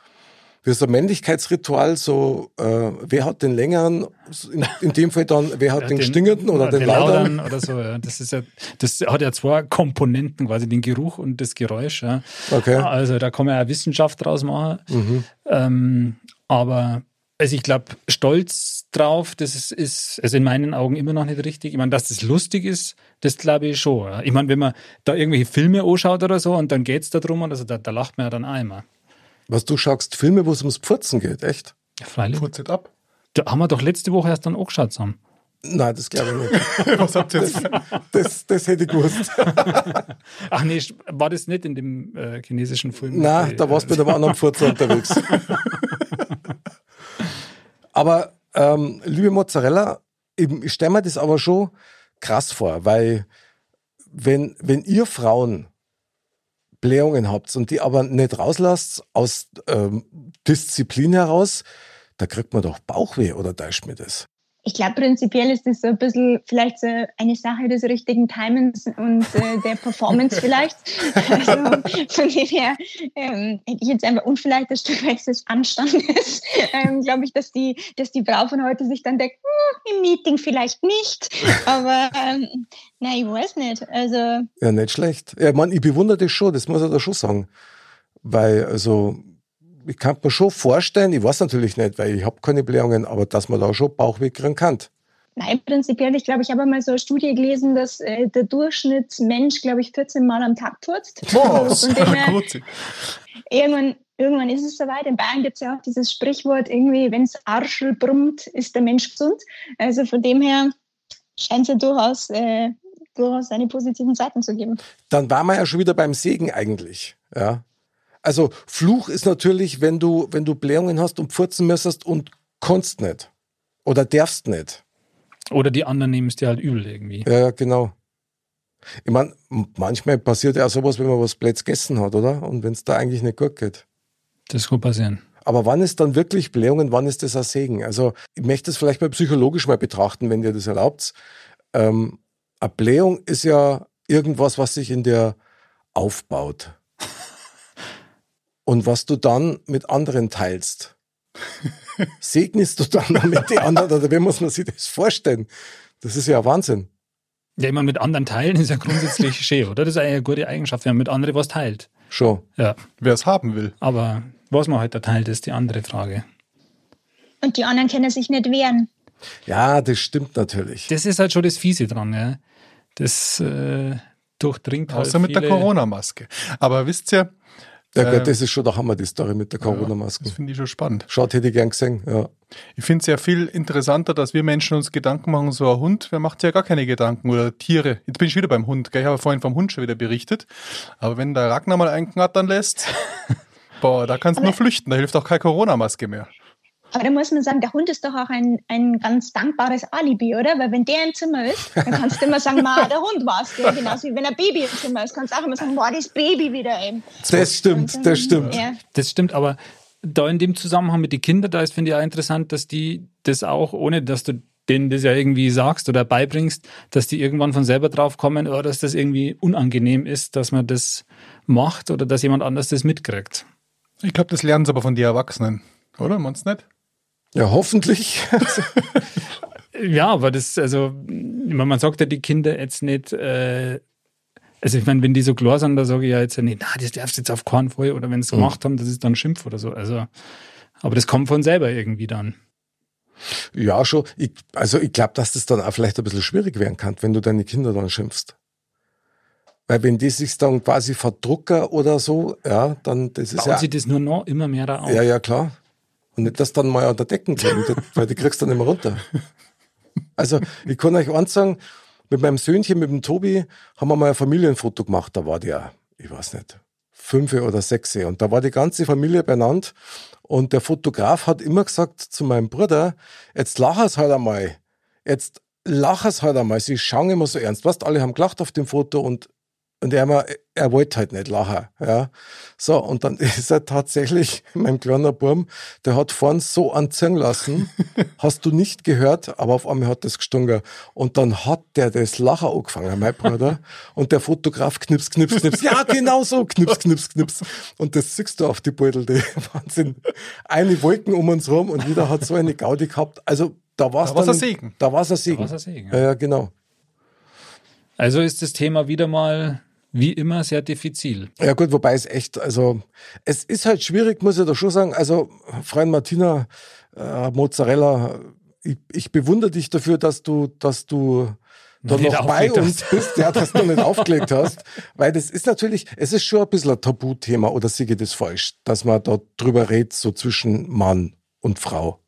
wie so ein Männlichkeitsritual, so, äh, wer hat den längeren, in, in dem Fall dann, wer hat den, stingenden oder den lauteren? oder so, ja. Das ist ja, das hat ja zwei Komponenten, quasi den Geruch und das Geräusch, ja. Okay. Also da kann man ja Wissenschaft draus machen. Mhm. Ähm, aber also ich glaube, stolz drauf, das ist, ist also in meinen Augen immer noch nicht richtig. Ich meine, dass das lustig ist, das glaube ich schon. Ja. Ich meine, wenn man da irgendwelche Filme anschaut oder so und dann geht's da drum, also da, da lacht man ja dann immer. Was du schaust, Filme, wo es ums Pfurzen geht, echt? Ja, freilich. it ab. Da haben wir doch letzte Woche erst dann angeschaut zusammen. Nein, das glaube ich nicht. Was habt ihr jetzt? Das, das hätte ich gewusst. Ach nee, war das nicht in dem äh, chinesischen Film? Nein, Äh, da warst du mit einem anderen Furzer unterwegs. aber, ähm, liebe Mozzarella, eben, ich stelle mir das aber schon krass vor, weil wenn, wenn ihr Frauen Blähungen habt und die aber nicht rauslasst aus ähm, Disziplin heraus, da kriegt man doch Bauchweh oder täuscht mir das? Ich glaube, prinzipiell ist das so ein bisschen vielleicht so eine Sache des richtigen Timings und äh, der Performance vielleicht. Also von dem her ähm, hätte ich jetzt einfach und vielleicht ein Stück weit des Anstandes, ähm, glaube ich, dass die, dass die Frau von heute sich dann denkt, hm, im Meeting vielleicht nicht. Aber ähm, na, ich weiß nicht. Also Ja, nicht schlecht. Ja, man, ich bewundere das schon, das muss ich da schon sagen. Weil, also, ich kann mir schon vorstellen, ich weiß natürlich nicht, weil ich habe keine Blähungen, aber dass man da schon Bauchweh kriegen kann. Nein, prinzipiell, ich glaube, ich habe mal so eine Studie gelesen, dass äh, der Durchschnittsmensch, glaube ich, 14 Mal am Tag furzt. Boah, Also irgendwann, irgendwann ist es soweit. In Bayern gibt es ja auch dieses Sprichwort, irgendwie, wenn es Arschel brummt, ist der Mensch gesund. Also von dem her scheint es ja durchaus, äh, durchaus seine positiven Seiten zu geben. Dann waren wir ja schon wieder beim Segen eigentlich. Ja. Also, Fluch ist natürlich, wenn du, wenn du Blähungen hast und pfurzen müsstest und kannst nicht. Oder darfst nicht. Oder die anderen nehmen es dir halt übel irgendwie. Ja, ja, genau. Ich meine, manchmal passiert ja auch sowas, wenn man was Blöds gegessen hat, oder? Und wenn es da eigentlich nicht gut geht. Das kann passieren. Aber wann ist dann wirklich Blähungen, wann ist das ein Segen? Also ich möchte es vielleicht mal psychologisch mal betrachten, wenn ihr das erlaubt. Ähm, eine Blähung ist ja irgendwas, was sich in dir aufbaut. Und was du dann mit anderen teilst. Segnest du dann damit die anderen, oder wie muss man sich das vorstellen? Das ist ja Wahnsinn. Ja, immer mit anderen teilen ist ja grundsätzlich schön, oder? Das ist eine gute Eigenschaft, wenn man mit anderen was teilt. Schon. Ja, Wer es haben will. aber was man halt da teilt, ist die andere Frage. Und die anderen können sich nicht wehren. Ja, das stimmt natürlich. Das ist halt schon das Fiese dran, ja. Das äh, durchdringt halt Außer mit der Corona-Maske. Aber wisst ihr, Ja, Ähm, das ist schon der Hammer, die Story mit der Corona-Maske. das finde ich schon spannend. Schaut, hätte ich gern gesehen. Ja. Ich finde es ja viel interessanter, dass wir Menschen uns Gedanken machen, so ein Hund, wer macht sich ja gar keine Gedanken oder Tiere. Jetzt bin ich wieder beim Hund, gell? ich habe vorhin vom Hund schon wieder berichtet. Aber wenn der Ragnar mal einknattern lässt, boah, da kannst du nur flüchten, da hilft auch keine Corona-Maske mehr. Aber da muss man sagen, der Hund ist doch auch ein, ein ganz dankbares Alibi, oder? Weil wenn der im Zimmer ist, dann kannst du immer sagen, ma, der Hund war's. Gell? Genauso wie wenn ein Baby im Zimmer ist, kannst du auch immer sagen, boah, das Baby wieder eben. Das stimmt, das stimmt. Ja. Das stimmt, aber da in dem Zusammenhang mit den Kindern, da ist, finde ich auch interessant, dass die das auch, ohne dass du denen das ja irgendwie sagst oder beibringst, dass die irgendwann von selber drauf kommen oder dass das irgendwie unangenehm ist, dass man das macht oder dass jemand anders das mitkriegt. Ich glaube, das lernen sie aber von den Erwachsenen, oder? Meinst du nicht? Ja, hoffentlich. ja, aber das, also, man sagt ja die Kinder jetzt nicht, äh, also ich meine, wenn die so klar sind, da sage ich ja jetzt nicht, na, das darfst du jetzt auf keinen Fall oder wenn sie es mhm. gemacht haben, das ist dann Schimpf oder so. Also, aber das kommt von selber irgendwie dann. Ja, schon. Ich, also ich glaube, dass das dann auch vielleicht ein bisschen schwierig werden kann, wenn du deine Kinder dann schimpfst. Weil wenn die sich dann quasi verdrucken oder so, ja, dann das ist Bauen ja. sie das nur noch immer mehr da auf. Ja, ja, klar. Und nicht das dann mal an der Decken kleben, weil die kriegst du dann immer runter. Also ich kann euch eins sagen, mit meinem Söhnchen, mit dem Tobi, haben wir mal ein Familienfoto gemacht. Da war der, ich weiß nicht, fünf oder sechs. Und da war die ganze Familie benannt. Und der Fotograf hat immer gesagt zu meinem Bruder, jetzt lach es halt einmal. Jetzt lach es halt einmal. Sie schauen immer so ernst. Was? Alle haben gelacht auf dem Foto und und er, er wollte halt nicht lachen. Ja. So, und dann ist er tatsächlich, mein kleiner Burm, der hat vorn so anziehen lassen, hast du nicht gehört, aber auf einmal hat das gestunken. Und dann hat der das Lachen angefangen, mein Bruder. Und der Fotograf knips, knips, knips. Ja, genau so, knips, knips, knips. Und das siehst du auf die Beutel, die Wahnsinn. Eine Wolken um uns rum und jeder hat so eine Gaudi gehabt. Also, da war es da war's ein Segen. Da war es ein Segen. Da war's ein Segen. Ja. ja, genau. Also ist das Thema wieder mal wie immer sehr diffizil. Ja gut, wobei es echt, also es ist halt schwierig, muss ich da schon sagen. Also Freund Martina, äh, Mozzarella, ich, ich bewundere dich dafür, dass du, dass du da noch bei uns hast. bist, ja, dass du nicht aufgelegt hast. Weil das ist natürlich, es ist schon ein bisschen ein Tabuthema, oder sehe ich das falsch, dass man da drüber redet, so zwischen Mann und Frau.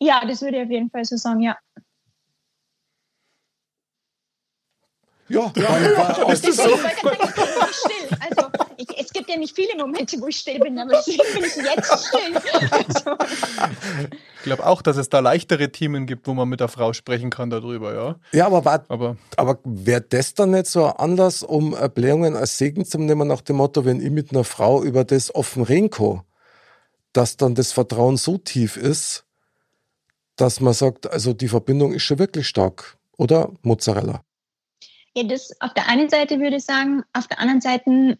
Ja, das würde ich auf jeden Fall so sagen, ja. Ja, ja. War, ist das so? Ich still. Also, ich, es gibt ja nicht viele Momente, wo ich still bin, aber deswegen bin ich jetzt still. Also. Ich glaube auch, dass es da leichtere Themen gibt, wo man mit der Frau sprechen kann darüber, ja. Ja, aber, war, aber, aber wäre das dann nicht so anders, um Erklärungen als Segen zu nehmen, nach dem Motto, wenn ich mit einer Frau über das offen reden kann, dass dann das Vertrauen so tief ist, dass man sagt, also die Verbindung ist schon wirklich stark, oder Mozzarella? Ja, das auf der einen Seite würde ich sagen, auf der anderen Seite,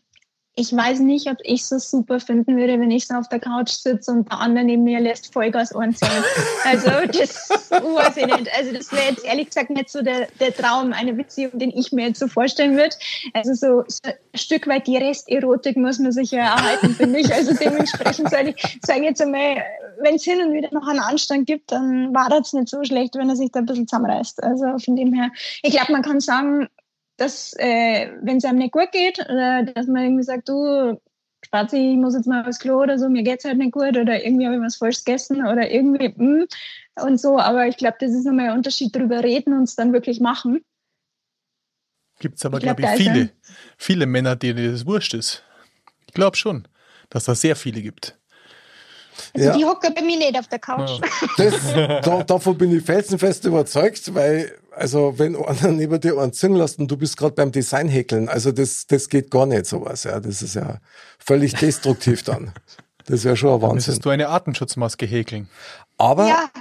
ich weiß nicht, ob ich so super finden würde, wenn ich so auf der Couch sitze und der andere neben mir lässt Vollgas anziehen. Also das weiß ich nicht. Also das wäre jetzt ehrlich gesagt nicht so der, der Traum einer Beziehung, den ich mir jetzt so vorstellen würde. Also so, so ein Stück weit die Resterotik muss man sich ja erhalten, finde ich. Also dementsprechend sage ich, sage jetzt einmal, wenn es hin und wieder noch einen Anstand gibt, dann war das nicht so schlecht, wenn er sich da ein bisschen zusammenreißt. Also von dem her, ich glaube, man kann sagen, dass, äh, wenn es einem nicht gut geht, oder dass man irgendwie sagt, du, Spazi, ich muss jetzt mal aufs Klo oder so, mir geht's halt nicht gut, oder irgendwie habe ich was falsch gegessen, oder irgendwie, mh, hm, und so. Aber ich glaube, das ist nochmal ein Unterschied, darüber reden und es dann wirklich machen. Gibt es aber, glaube ich, glaub, ich viele, viele Männer, denen das wurscht ist. Ich glaube schon, dass da sehr viele gibt. Also ja. die hocken bei mir nicht auf der Couch. Das, da, davon bin ich felsenfest überzeugt, weil, also, wenn einer neben dir einen zingen lässt und du bist gerade beim Design häkeln, also das, das geht gar nicht sowas, ja. Das ist ja völlig destruktiv dann. Das wäre schon ein Wahnsinn. Müsstest du eine Artenschutzmaske häkeln. Aber, ja.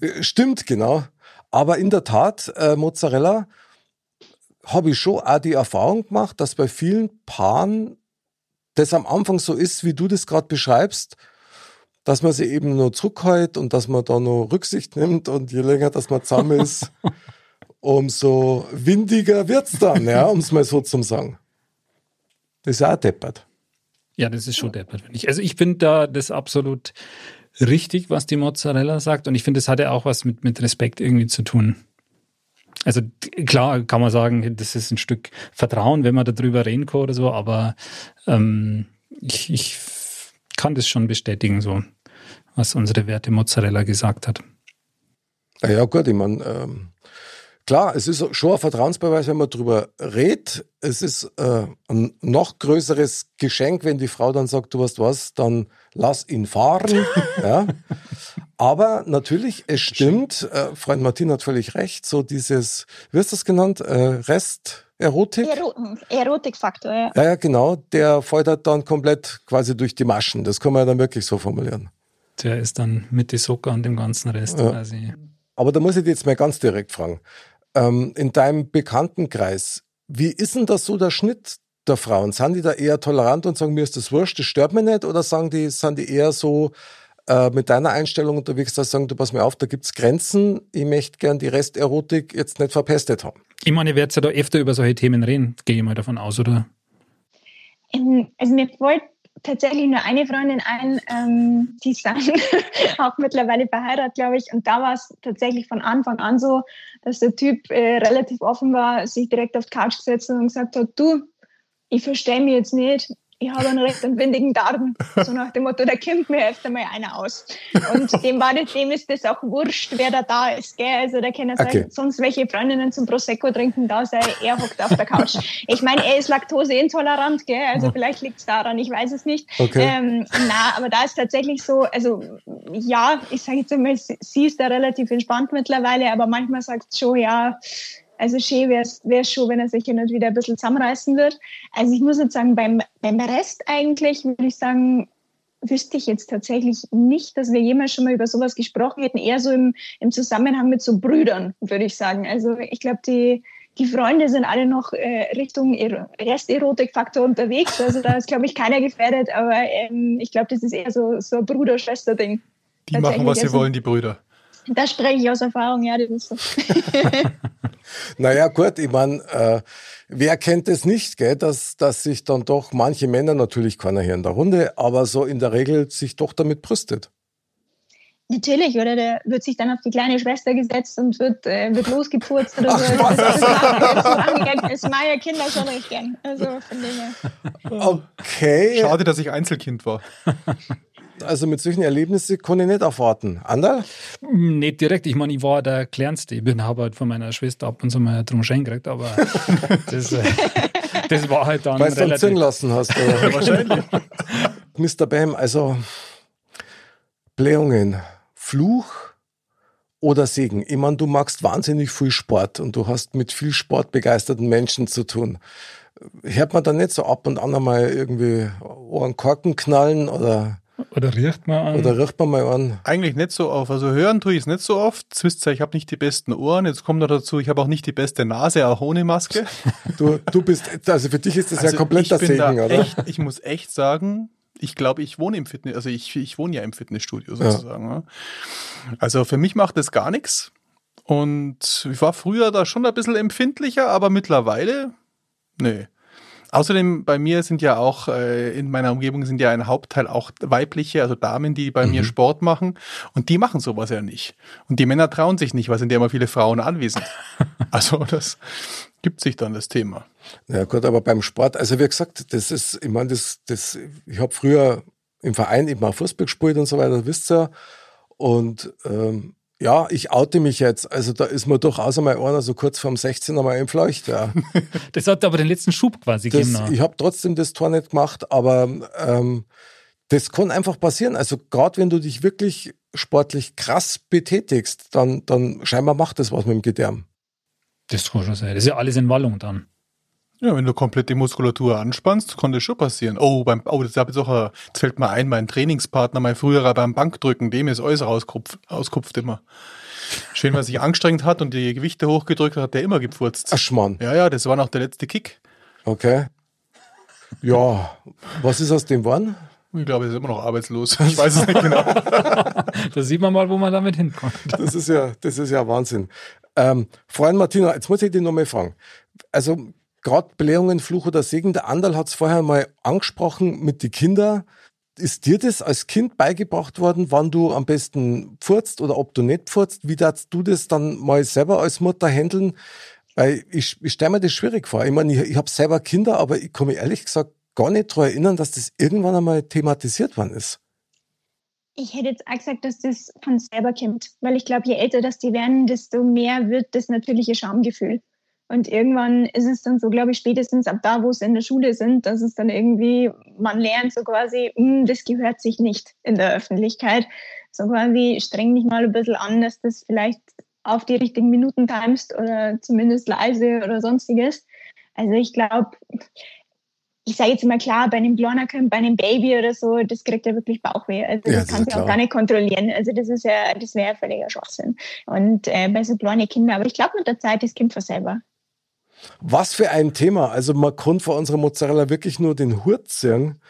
Äh, stimmt, genau. Aber in der Tat, äh, Mozzarella, habe ich schon auch die Erfahrung gemacht, dass bei vielen Paaren das am Anfang so ist, wie du das gerade beschreibst, dass man sie eben nur zurückhält und dass man da nur Rücksicht nimmt und je länger, dass man zusammen ist, umso windiger wird es dann, ja, um es mal so zu sagen. Das ist ja auch deppert. Ja, das ist schon deppert, finde ich. Also ich finde da das absolut richtig, was die Mozzarella sagt und ich finde, das hat ja auch was mit, mit Respekt irgendwie zu tun. Also klar kann man sagen, das ist ein Stück Vertrauen, wenn man darüber reden kann oder so, aber ähm, ich, ich kann das schon bestätigen, so was unsere Werte Mozzarella gesagt hat. Ja gut, ich meine, ähm, klar, es ist schon ein Vertrauensbeweis, wenn man darüber redet. Es ist äh, ein noch größeres Geschenk, wenn die Frau dann sagt, du weißt was, dann lass ihn fahren. ja. Aber natürlich, es stimmt, äh, Freund Martin hat völlig recht, so dieses, wie hast du das genannt, äh, Rest, Erotik? Ero Erotikfaktor, ja. Ja, ja, genau. Der fällt halt dann komplett quasi durch die Maschen. Das kann man ja dann wirklich so formulieren. Der ist dann mit die Socker und dem ganzen Rest Ja. quasi. Aber da muss ich dich jetzt mal ganz direkt fragen. Ähm, in deinem Bekanntenkreis, wie ist denn das so der Schnitt der Frauen? Sind die da eher tolerant und sagen, mir ist das wurscht, das stört mich nicht? Oder sagen die, sind die eher so äh, mit deiner Einstellung unterwegs, dass sie sagen, du pass mir auf, da gibt's Grenzen, ich möchte gern die Resterotik jetzt nicht verpestet haben? Ich meine, ihr werdet ja da öfter über solche Themen reden, gehe ich mal davon aus, oder? Ähm, Also mir fällt tatsächlich nur eine Freundin ein, ähm, die ist dann auch mittlerweile verheiratet, glaube ich. Und da war es tatsächlich von Anfang an so, dass der Typ äh, relativ offen war, sich direkt auf die Couch gesetzt hat und gesagt hat, du, ich verstehe mich jetzt nicht, ich habe einen recht empfindigen Darm. So nach dem Motto, da kommt mir öfter mal einer aus. Und dem, war das, dem ist das auch wurscht, wer da da ist. Gell? Also da können Okay. sonst welche Freundinnen zum Prosecco trinken, da sei er hockt auf der Couch. Ich meine, er ist laktoseintolerant, gell? also vielleicht liegt es daran, ich weiß es nicht. Okay. Ähm, na, aber da ist tatsächlich so, also ja, ich sage jetzt einmal, sie ist da relativ entspannt mittlerweile, aber manchmal sagt sie schon, ja, also schön wäre es schon, wenn er sich hin und wieder ein bisschen zusammenreißen wird. Also ich muss jetzt sagen, beim, beim Rest eigentlich würde ich sagen, wüsste ich jetzt tatsächlich nicht, dass wir jemals schon mal über sowas gesprochen hätten. Eher so im, im Zusammenhang mit so Brüdern, würde ich sagen. Also ich glaube, die, die Freunde sind alle noch äh, Richtung Ero- Resterotikfaktor unterwegs. Also da ist, glaube ich, keiner gefährdet. Aber ähm, ich glaube, das ist eher so, so ein Bruder-Schwester-Ding. Die machen, was sie Also- wollen, die Brüder. Da spreche ich aus Erfahrung, ja, das ist so. Naja, gut, ich meine, äh, wer kennt es nicht, gell, dass, dass sich dann doch manche Männer, natürlich keiner hier in der Runde, aber so in der Regel sich doch damit brüstet. Natürlich, oder der wird sich dann auf die kleine Schwester gesetzt und wird, äh, wird losgepurzt oder so. Ach, das, das, das, machen, das machen ja Kinder schon recht gern. Also von dem her. Okay. Schade, dass ich Einzelkind war. Also mit solchen Erlebnissen kann ich nicht erwarten. Anderl? Hm, Nicht direkt, ich meine, ich war der Kleinste. Ich bin habe halt von meiner Schwester ab und zu mal drum Schein gekriegt, aber das, äh, das war halt dann Weil du dann relativ. lassen hast. Wahrscheinlich. Mr. Bam, also Blähungen, Fluch oder Segen? Ich meine, du magst wahnsinnig viel Sport und du hast mit viel sportbegeisterten Menschen zu tun. Hört man da nicht so ab und an einmal irgendwie einen Korken knallen oder, Oder riecht man an. oder riecht man mal an? Eigentlich nicht so oft. Also hören tue ich es nicht so oft. Jetzt wisst ihr, ich habe nicht die besten Ohren. Jetzt kommt noch dazu, ich habe auch nicht die beste Nase, auch ohne Maske. Du, du bist, also für dich ist das ja Also kompletter ich bin da Segen, oder? Echt, ich muss echt sagen, ich glaube, ich wohne im Fitness, also ich, ich wohne ja im Fitnessstudio sozusagen. Ja. Also für mich macht das gar nichts. Und ich war früher da schon ein bisschen empfindlicher, aber mittlerweile, nee. Außerdem bei mir sind ja auch, äh, in meiner Umgebung sind ja ein Hauptteil auch weibliche, also Damen, die bei mir Sport machen. Und die machen sowas ja nicht. Und die Männer trauen sich nicht, weil sind ja immer viele Frauen anwesend. also das gibt sich dann das Thema. Ja gut, aber beim Sport, also wie gesagt, das ist, ich meine, das, das, ich habe früher im Verein eben auch Fußball gespielt und so weiter, wisst ihr. Und ähm, ja, ich oute mich jetzt. Also da ist mir durchaus einmal einer so kurz vorm 16 einmal entfleucht. Ja. Das hat aber den letzten Schub quasi Das, gegeben. ich habe trotzdem das Tor nicht gemacht, aber ähm, das kann einfach passieren. Also gerade wenn du dich wirklich sportlich krass betätigst, dann, dann scheinbar macht das was mit dem Gedärm. Das kann schon sein. Das ist ja alles in Wallung dann. Ja, wenn du komplett die Muskulatur anspannst, kann das schon passieren. Oh, beim, oh, das, hab jetzt auch, äh, jetzt fällt mir ein, mein Trainingspartner, mein früherer beim Bankdrücken, dem ist alles rauskupft, auskupft immer. Schön, weil er sich angestrengt hat und die Gewichte hochgedrückt hat, hat der immer gepfurzt. Ach Schmarrn. Ja, ja, das war noch der letzte Kick. Okay. Ja, was ist aus dem geworden? Ich glaube, er ist immer noch arbeitslos. Ich weiß es nicht genau. Da sieht man mal, wo man damit hinkommt. Das ist ja, das ist ja Wahnsinn. Ähm, Freund Martina, jetzt muss ich dich nochmal fragen. Also, gerade Belehrungen, Fluch oder Segen, der Anderl hat es vorher mal angesprochen mit den Kindern. Ist dir das als Kind beigebracht worden, wann du am besten pfurzt oder ob du nicht pfurzt? Wie darfst du das dann mal selber als Mutter handeln? Weil ich, ich stelle mir das schwierig vor. Ich meine, ich, ich habe selber Kinder, aber ich mich ehrlich gesagt gar nicht daran erinnern, dass das irgendwann einmal thematisiert worden ist. Ich hätte jetzt auch gesagt, dass das von selber kommt, weil ich glaube, je älter das die werden, desto mehr wird das natürliche Schamgefühl. Und irgendwann ist es dann so, glaube ich, spätestens ab da, wo sie in der Schule sind, dass es dann irgendwie, man lernt so quasi, "Hm, das gehört sich nicht in der Öffentlichkeit. So quasi, streng dich mal ein bisschen an, dass das vielleicht auf die richtigen Minuten timest oder zumindest leise oder sonstiges. Also ich glaube, ich sage jetzt mal klar, bei einem Kind, bei einem Baby oder so, das kriegt ja wirklich Bauchweh. Also Ja, das das kann sie auch gar nicht kontrollieren. Also das ist ja, das wäre ja völliger Schwachsinn. Und äh, bei so kleinen Kindern, aber ich glaube mit der Zeit, das kommt von selber. Was für ein Thema. Also man kann von unserer Mozzarella wirklich nur den Hut sehen,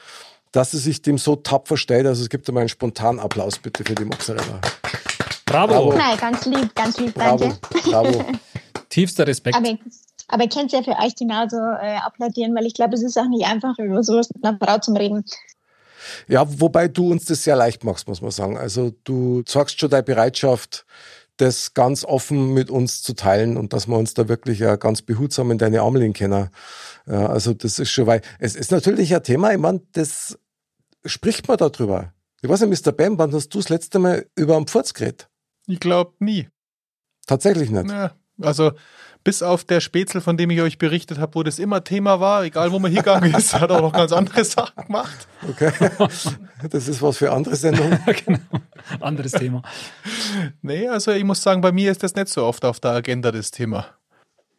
dass sie sich dem so tapfer stellt. Also es gibt einmal einen spontanen Applaus bitte für die Mozzarella. Bravo. Bravo. Nein, ganz lieb, ganz lieb, Bravo, danke. bravo. Tiefster Respekt. Aber, aber ihr könnt ja für euch genauso äh, applaudieren, weil ich glaube, es ist auch nicht einfach, über sowas mit einer Frau zu reden. Ja, wobei du uns das sehr leicht machst, muss man sagen. Also du zeigst schon deine Bereitschaft, das ganz offen mit uns zu teilen und dass wir uns da wirklich ja ganz behutsam in deine Arme können. Ja, also das ist schon, weil es ist natürlich ein Thema, ich meine, das spricht man darüber. Ich weiß nicht, Mr. Bam, wann hast du das letzte Mal über einen Pfurz geredet? Ich glaube nie. Tatsächlich nicht. Ja, also bis auf der Spätzle, von dem ich euch berichtet habe, wo das immer Thema war, egal wo man hingegangen ist, hat er auch noch ganz andere Sachen gemacht. Okay. Das ist was für andere Sendungen. genau. Anderes Thema. Nee, also ich muss sagen, bei mir ist das nicht so oft auf der Agenda, das Thema.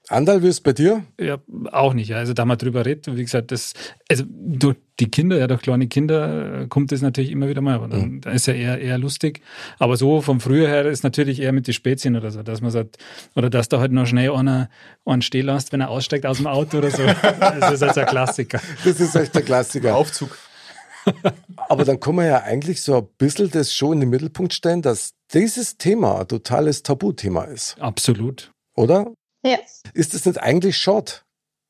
Andal, wie ist es bei dir? Ja, auch nicht. Also da man drüber redet, wie gesagt, das, also durch die Kinder, ja, durch kleine Kinder äh, kommt das natürlich immer wieder mal. Aber dann, dann ist ja eher, eher lustig. Aber so vom Früher her ist natürlich eher mit den Spätzchen oder so, dass man sagt, oder dass da halt noch schnell einer, einen stehen lässt, wenn er aussteigt aus dem Auto oder so. Das ist also ein Klassiker. Das ist echt der Klassiker. Aufzug. Aber dann kann man ja eigentlich so ein bisschen das schon in den Mittelpunkt stellen, dass dieses Thema ein totales Tabuthema ist, Absolut. oder? Ja. Ist das nicht eigentlich schade?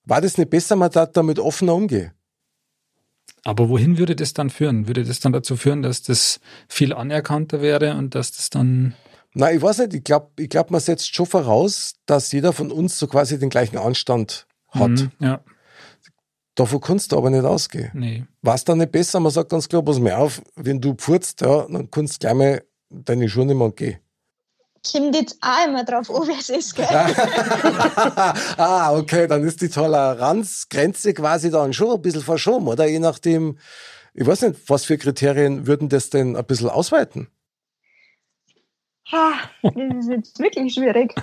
War das nicht besser, man da damit offener umgeht? Aber wohin würde das dann führen? Würde das dann dazu führen, dass das viel anerkannter wäre und dass das dann Na, ich weiß nicht, ich glaube, ich glaub, man setzt schon voraus, dass jeder von uns so quasi den gleichen Anstand hat. Mhm, ja, Davon kannst du aber nicht ausgehen. nee. War es dann nicht besser, man sagt ganz klar, pass mir auf, wenn du pfurzt, ja, dann kannst du gleich mal deine Schuhe nicht mehr gehen. Kommt jetzt auch immer drauf an, wer es ist, gell? ah, okay, dann ist die Toleranzgrenze quasi dann schon ein bisschen verschoben, oder? Je nachdem, ich weiß nicht, was für Kriterien würden das denn ein bisschen ausweiten? Ha, das ist jetzt wirklich schwierig.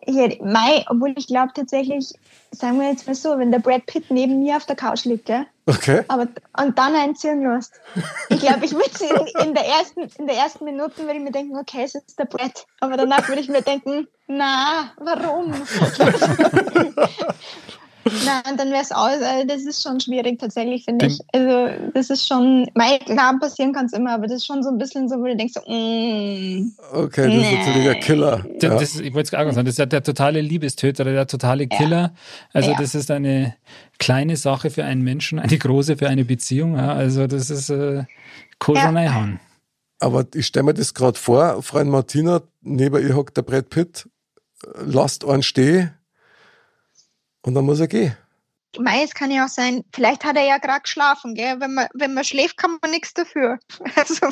Ich hätte, mei, obwohl ich glaube tatsächlich, sagen wir jetzt mal so, wenn der Brad Pitt neben mir auf der Couch liegt, gell? Okay. Aber, und dann einziehen lässt. Ich glaube, ich würde in, in, der ersten, in der ersten Minute würde ich mir denken, okay, es ist der Brett. Aber danach würde ich mir denken, na, warum? Na, und dann wäre es aus. Also das ist schon schwierig tatsächlich, finde ich. Also das ist schon, mei, klar, passieren kann es immer, aber das ist schon so ein bisschen so, wo du denkst, so, mm, Okay, das ist natürlich ein Killer. Ja. das, ich wollte es gerade sagen, das ist ja der totale Liebestöter, der totale Killer. Also Ja. das ist eine kleine Sache für einen Menschen, eine große für eine Beziehung. Ja. Also das ist äh, cool Ja. reinhauen. Aber ich stelle mir das gerade vor, Freund Martina, neben ihr hockt der Brad Pitt, lasst einen stehen und dann muss er gehen. Mei, es kann ja auch sein, vielleicht hat er ja gerade geschlafen, gell? Wenn man, wenn man schläft, kann man nichts dafür. Also,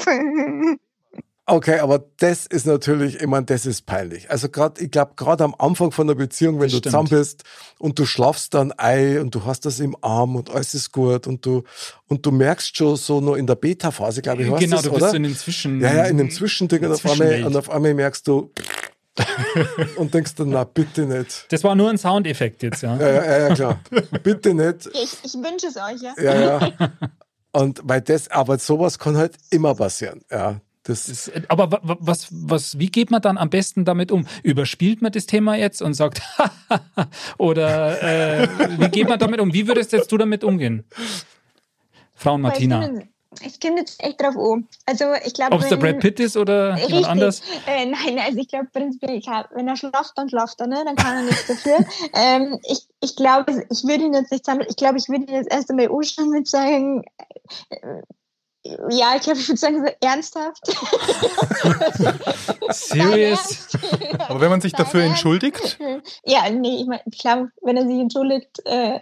Okay, aber das ist natürlich, ich meine, das ist peinlich. Also gerade, ich glaube, gerade am Anfang von der Beziehung, wenn Das du stimmt. zusammen bist und du schlafst dann ein und du hast das im Arm und alles ist gut und du und du merkst schon so nur in der Beta-Phase, glaube ich, hast genau, das, du bist oder? so in den Zwischen. ja, ja, in dem Zwischending und auf, einmal, und auf einmal merkst du und denkst dann, na bitte nicht. Das war nur ein Soundeffekt jetzt, ja. Ja, ja, ja, klar. bitte nicht. ich, ich wünsche es euch, ja. Ja, ja. Und weil das, aber sowas kann halt immer passieren. Ja, das, Das- Aber wa- wa- was, was, wie geht man dann am besten damit um? Überspielt man das Thema jetzt und sagt, oder äh, wie geht man damit um? Wie würdest jetzt du damit umgehen? Frauen Martina. Aber Es kommt jetzt echt drauf an. Also, ich glaube, Ob es der Brad Pitt ist oder jemand Richtig. anders? Äh, nein, also ich glaube prinzipiell, wenn er schlaft, dann schlaft er, ne? dann kann er nichts dafür. ähm, ich ich glaube, ich würde ihn jetzt nicht sammeln. Ich glaube, ich würde ihn jetzt erst einmal anschauen mit sagen, äh, ja, ich glaube, ich würde sagen, so ernsthaft. Serious? Aber wenn man sich dafür ernst. entschuldigt, Ja, nee, ich meine, klar, wenn er sich entschuldigt, äh,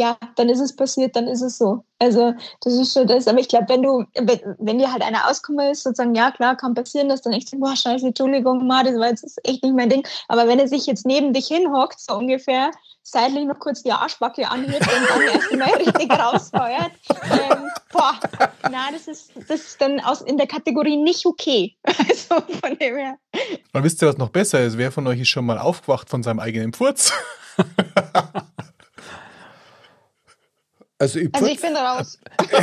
ja, dann ist es passiert, dann ist es so. Also das ist schon das. Aber ich glaube, wenn du, wenn, wenn dir halt einer auskommen ist, sozusagen, ja klar, kann passieren, dass dann echt so, boah, scheiße, Entschuldigung, Ma, das war jetzt echt nicht mein Ding. Aber wenn er sich jetzt neben dich hinhockt, so ungefähr, seitlich noch kurz die Arschbacke anhört und dann erst mal richtig rausfeuert, ähm, boah, na, das ist, das ist dann aus, in der Kategorie nicht okay. Also von dem her. dann wisst ihr, was noch besser ist. Wer von euch ist schon mal aufgewacht von seinem eigenen Furz? Also ich, Also ich bin raus.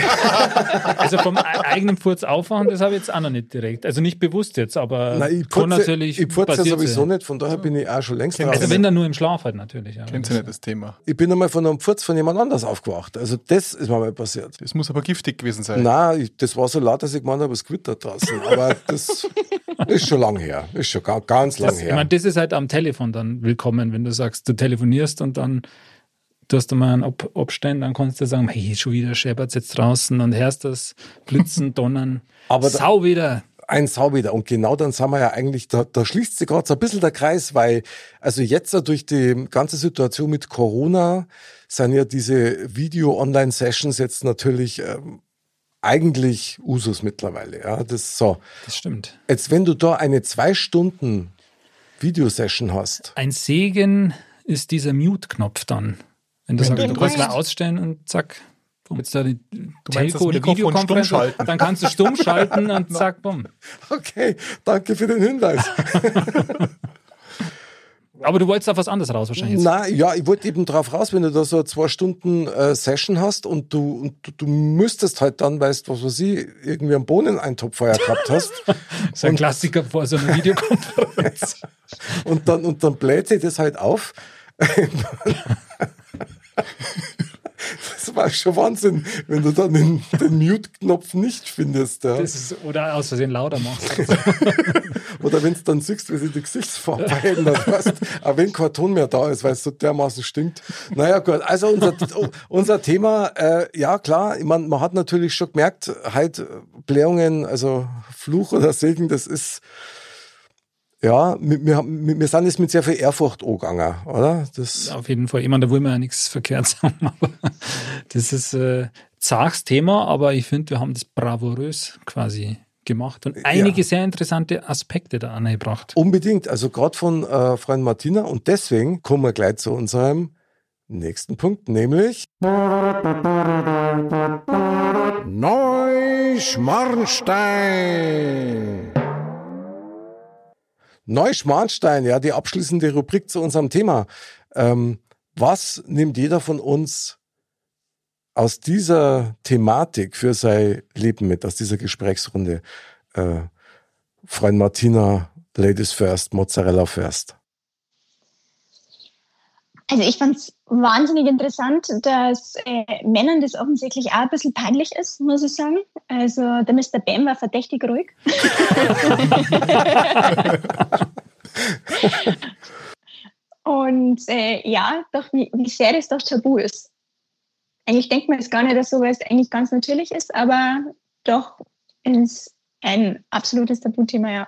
Also vom e- eigenen Furz aufwachen, das habe ich jetzt auch noch nicht direkt. Also nicht bewusst jetzt, aber Nein, ich kann putze, natürlich. ich putze ja passiert sowieso nicht, von daher bin ich auch schon längst raus. Also wenn dann nur im Schlaf halt natürlich. Ja. Kennt ihr nicht das Thema? ich bin einmal von einem Furz von jemand anders aufgewacht. Also das ist mir mal passiert. Das muss aber giftig gewesen sein. Nein, ich, das war so laut, dass ich gemeint habe, es gewittert draußen. Aber das ist schon lang her. Ist schon ga- ganz lang Das, ich her. meine, das ist halt am Telefon dann willkommen, wenn du sagst, du telefonierst und dann du hast einmal einen Ob Abstand, dann kannst du sagen, hey, schon wieder scheppert jetzt draußen und hörst das Blitzen, Donnern. Aber Sau wieder. ein Sau wieder. Und genau dann sind wir ja eigentlich, da, da schließt sich gerade so ein bisschen der Kreis, weil also jetzt durch die ganze Situation mit Corona sind ja diese Video-Online-Sessions jetzt natürlich ähm, eigentlich Usus mittlerweile. Ja, das so. Das stimmt. Jetzt, wenn du da eine zwei Stunden Videosession hast, Ein Segen ist dieser Mute-Knopf dann. Wenn du sagst, du kannst mal ausstellen und zack, jetzt da die das Telco oder Videokonferenz, stumm schalten? dann kannst du stumm schalten und zack, bumm. okay, danke für den Hinweis. Aber du wolltest auf was anderes raus wahrscheinlich. jetzt. Na ja, ich wollte eben drauf raus, wenn du da so eine zwei Stunden äh, Session hast und du, und du, du müsstest halt dann, weißt was weiß ich, irgendwie einen Bohneneintopf vorher gehabt hast Das ist ein Klassiker vor so einer Videokonferenz. und dann, und dann bläht sich das halt auf. Das war schon Wahnsinn, wenn du dann den, den Mute-Knopf nicht findest. Ja. Das ist, oder aus Versehen lauter machst. Oder wenn du dann siehst, wie sich die Gesichtsfarbe verändert, weißt, auch wenn kein Ton mehr da ist, weil es so dermaßen stinkt. Naja, gut, also unser, unser Thema, äh, ja klar, ich mein, man hat natürlich schon gemerkt, halt Blähungen, also Fluch oder Segen, das ist, ja, wir, wir, sind jetzt mit sehr viel Ehrfurcht angegangen, oder? Das, Auf jeden Fall. Ich meine, da wollen wir ja nichts verkehrt sagen, aber das ist äh, zaches Thema, aber ich finde, wir haben das bravourös quasi gemacht und einige sehr interessante Aspekte da angebracht. Unbedingt, also gerade von äh, Freund Martina und deswegen kommen wir gleich zu unserem nächsten Punkt, nämlich Neuschmarnstein. Neuschmarnstein, ja, die abschließende Rubrik zu unserem Thema. Ähm, was nimmt jeder von uns aus dieser Thematik für sein Leben mit, aus dieser Gesprächsrunde? Äh, Freund Martina, Ladies first, Mozzarella first. Also ich fand es wahnsinnig interessant, dass äh, Männern das offensichtlich auch ein bisschen peinlich ist, muss ich sagen. Also der Mr. Bam war verdächtig ruhig. Und äh, ja, doch wie, wie sehr das doch tabu ist. Eigentlich denkt man es gar nicht, dass sowas eigentlich ganz natürlich ist, aber doch ist ein absolutes Tabuthema, ja.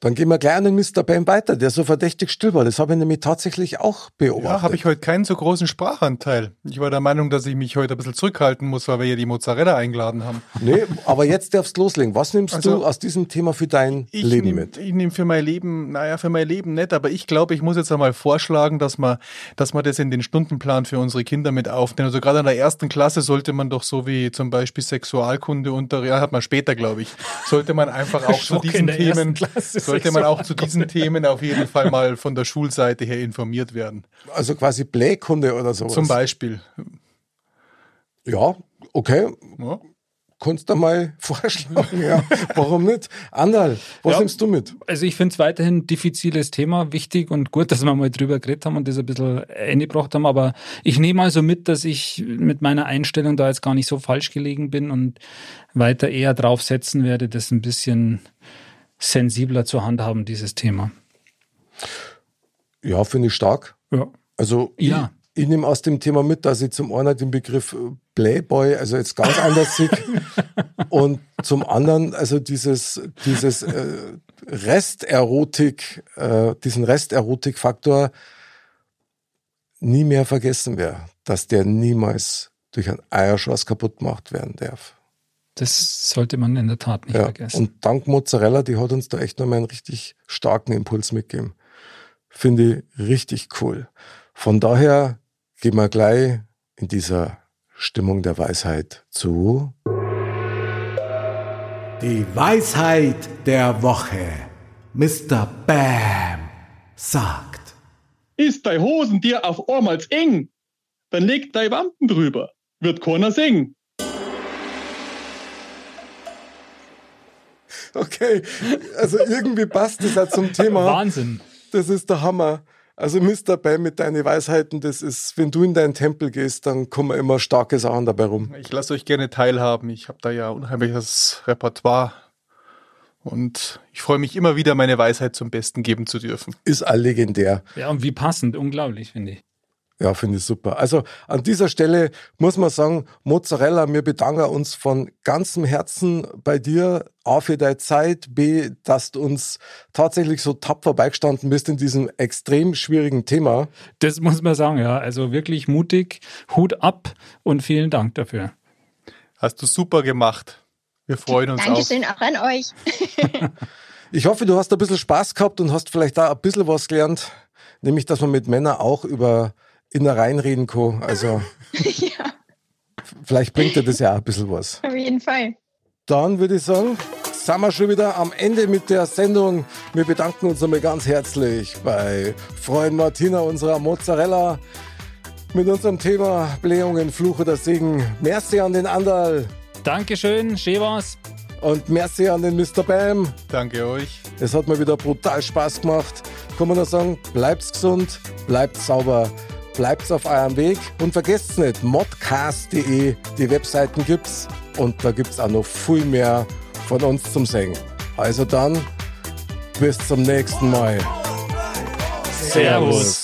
Dann gehen wir gleich an den Mr. Bam weiter, der so verdächtig still war. Das habe ich nämlich tatsächlich auch beobachtet. Ja, habe ich heute keinen so großen Sprachanteil. Ich war der Meinung, dass ich mich heute ein bisschen zurückhalten muss, weil wir ja die Mozzarella eingeladen haben. Nee, aber jetzt darfst du loslegen. Was nimmst Also, du aus diesem Thema für dein Ich Leben nehm, mit? Ich nehme für mein Leben, naja, für mein Leben nicht, aber ich glaube, ich muss jetzt einmal vorschlagen, dass man, dass man das in den Stundenplan für unsere Kinder mit aufnimmt. Also gerade in der ersten Klasse sollte man doch so wie zum Beispiel Sexualkunde unter, ja, hat man später, glaube ich, sollte man einfach auch zu diesen der ersten Themen, Klasse sollte man auch zu diesen Themen auf jeden Fall mal von der Schulseite her informiert werden. Also quasi Blähkunde oder sowas. Zum Beispiel. Ja, okay. Ja. Kannst du mal vorschlagen, ja. Warum nicht? Andal, was Ja. nimmst du mit? Also ich finde es weiterhin ein diffiziles Thema, wichtig und gut, dass wir mal drüber geredet haben und das ein bisschen eingebracht haben. Aber ich nehme also mit, dass ich mit meiner Einstellung da jetzt gar nicht so falsch gelegen bin und weiter eher drauf setzen werde, das ein bisschen sensibler zu handhaben, dieses Thema. Ja, finde ich stark. Ja. Also Ja. ich, ich nehme aus dem Thema mit, dass ich zum einen den Begriff äh, Playboy, also jetzt ganz anders sehe. Und zum anderen, also dieses, dieses äh, Resterotik, äh, diesen Resterotik-Faktor nie mehr vergessen wäre, dass der niemals durch einen Eierschoss kaputt gemacht werden darf. Das sollte man in der Tat nicht Ja. vergessen. Und dank Mozzarella, die hat uns da echt nochmal einen richtig starken Impuls mitgegeben. Finde ich richtig cool. Von daher gehen wir gleich in dieser Stimmung der Weisheit zu. Die Weisheit der Woche. Mr. Bam sagt. Ist dein Hosen dir auf einmal eng, dann leg dein Wampen drüber. wird keiner singen. Okay, also irgendwie passt das ja zum Thema. Wahnsinn. Das ist der Hammer. Also Mr. Bam mit deinen Weisheiten, das ist, wenn du in deinen Tempel gehst, dann kommen immer starke Sachen dabei rum. Ich lasse euch gerne teilhaben. Ich habe da ja unheimliches Repertoire. Und ich freue mich immer wieder, meine Weisheit zum Besten geben zu dürfen. Ist all legendär. Ja, und wie passend, unglaublich, finde ich. Ja, finde ich super. Also an dieser Stelle muss man sagen, Mozzarella, wir bedanken uns von ganzem Herzen bei dir, A für deine Zeit, B, dass du uns tatsächlich so tapfer beigestanden bist in diesem extrem schwierigen Thema. Das muss man sagen, ja. Also wirklich mutig, Hut ab und vielen Dank dafür. Hast du super gemacht. Wir freuen uns Dankeschön auch. auch an euch. Ich hoffe, du hast ein bisschen Spaß gehabt und hast vielleicht da ein bisschen was gelernt, nämlich, dass man mit Männern auch über Innereien reden kann. Also ja, vielleicht bringt dir das ja auch ein bisschen was. auf jeden Fall. Dann würde ich sagen, sind wir schon wieder am Ende mit der Sendung. Wir bedanken uns nochmal ganz herzlich bei Freund Martina, unserer Mozzarella, mit unserem Thema Blähungen, Fluch oder Segen. Merci an den Andal Dankeschön, schön war's. und merci an den Mr. Bam. Danke euch. Es hat mir wieder brutal Spaß gemacht. Kann man nur sagen, bleibt's gesund, bleibt sauber, bleibt's auf eurem Weg und vergesst nicht, modcast.de, die Webseiten gibt's und da gibt's auch noch viel mehr von uns zum Singen. Also dann, bis zum nächsten Mal. Servus.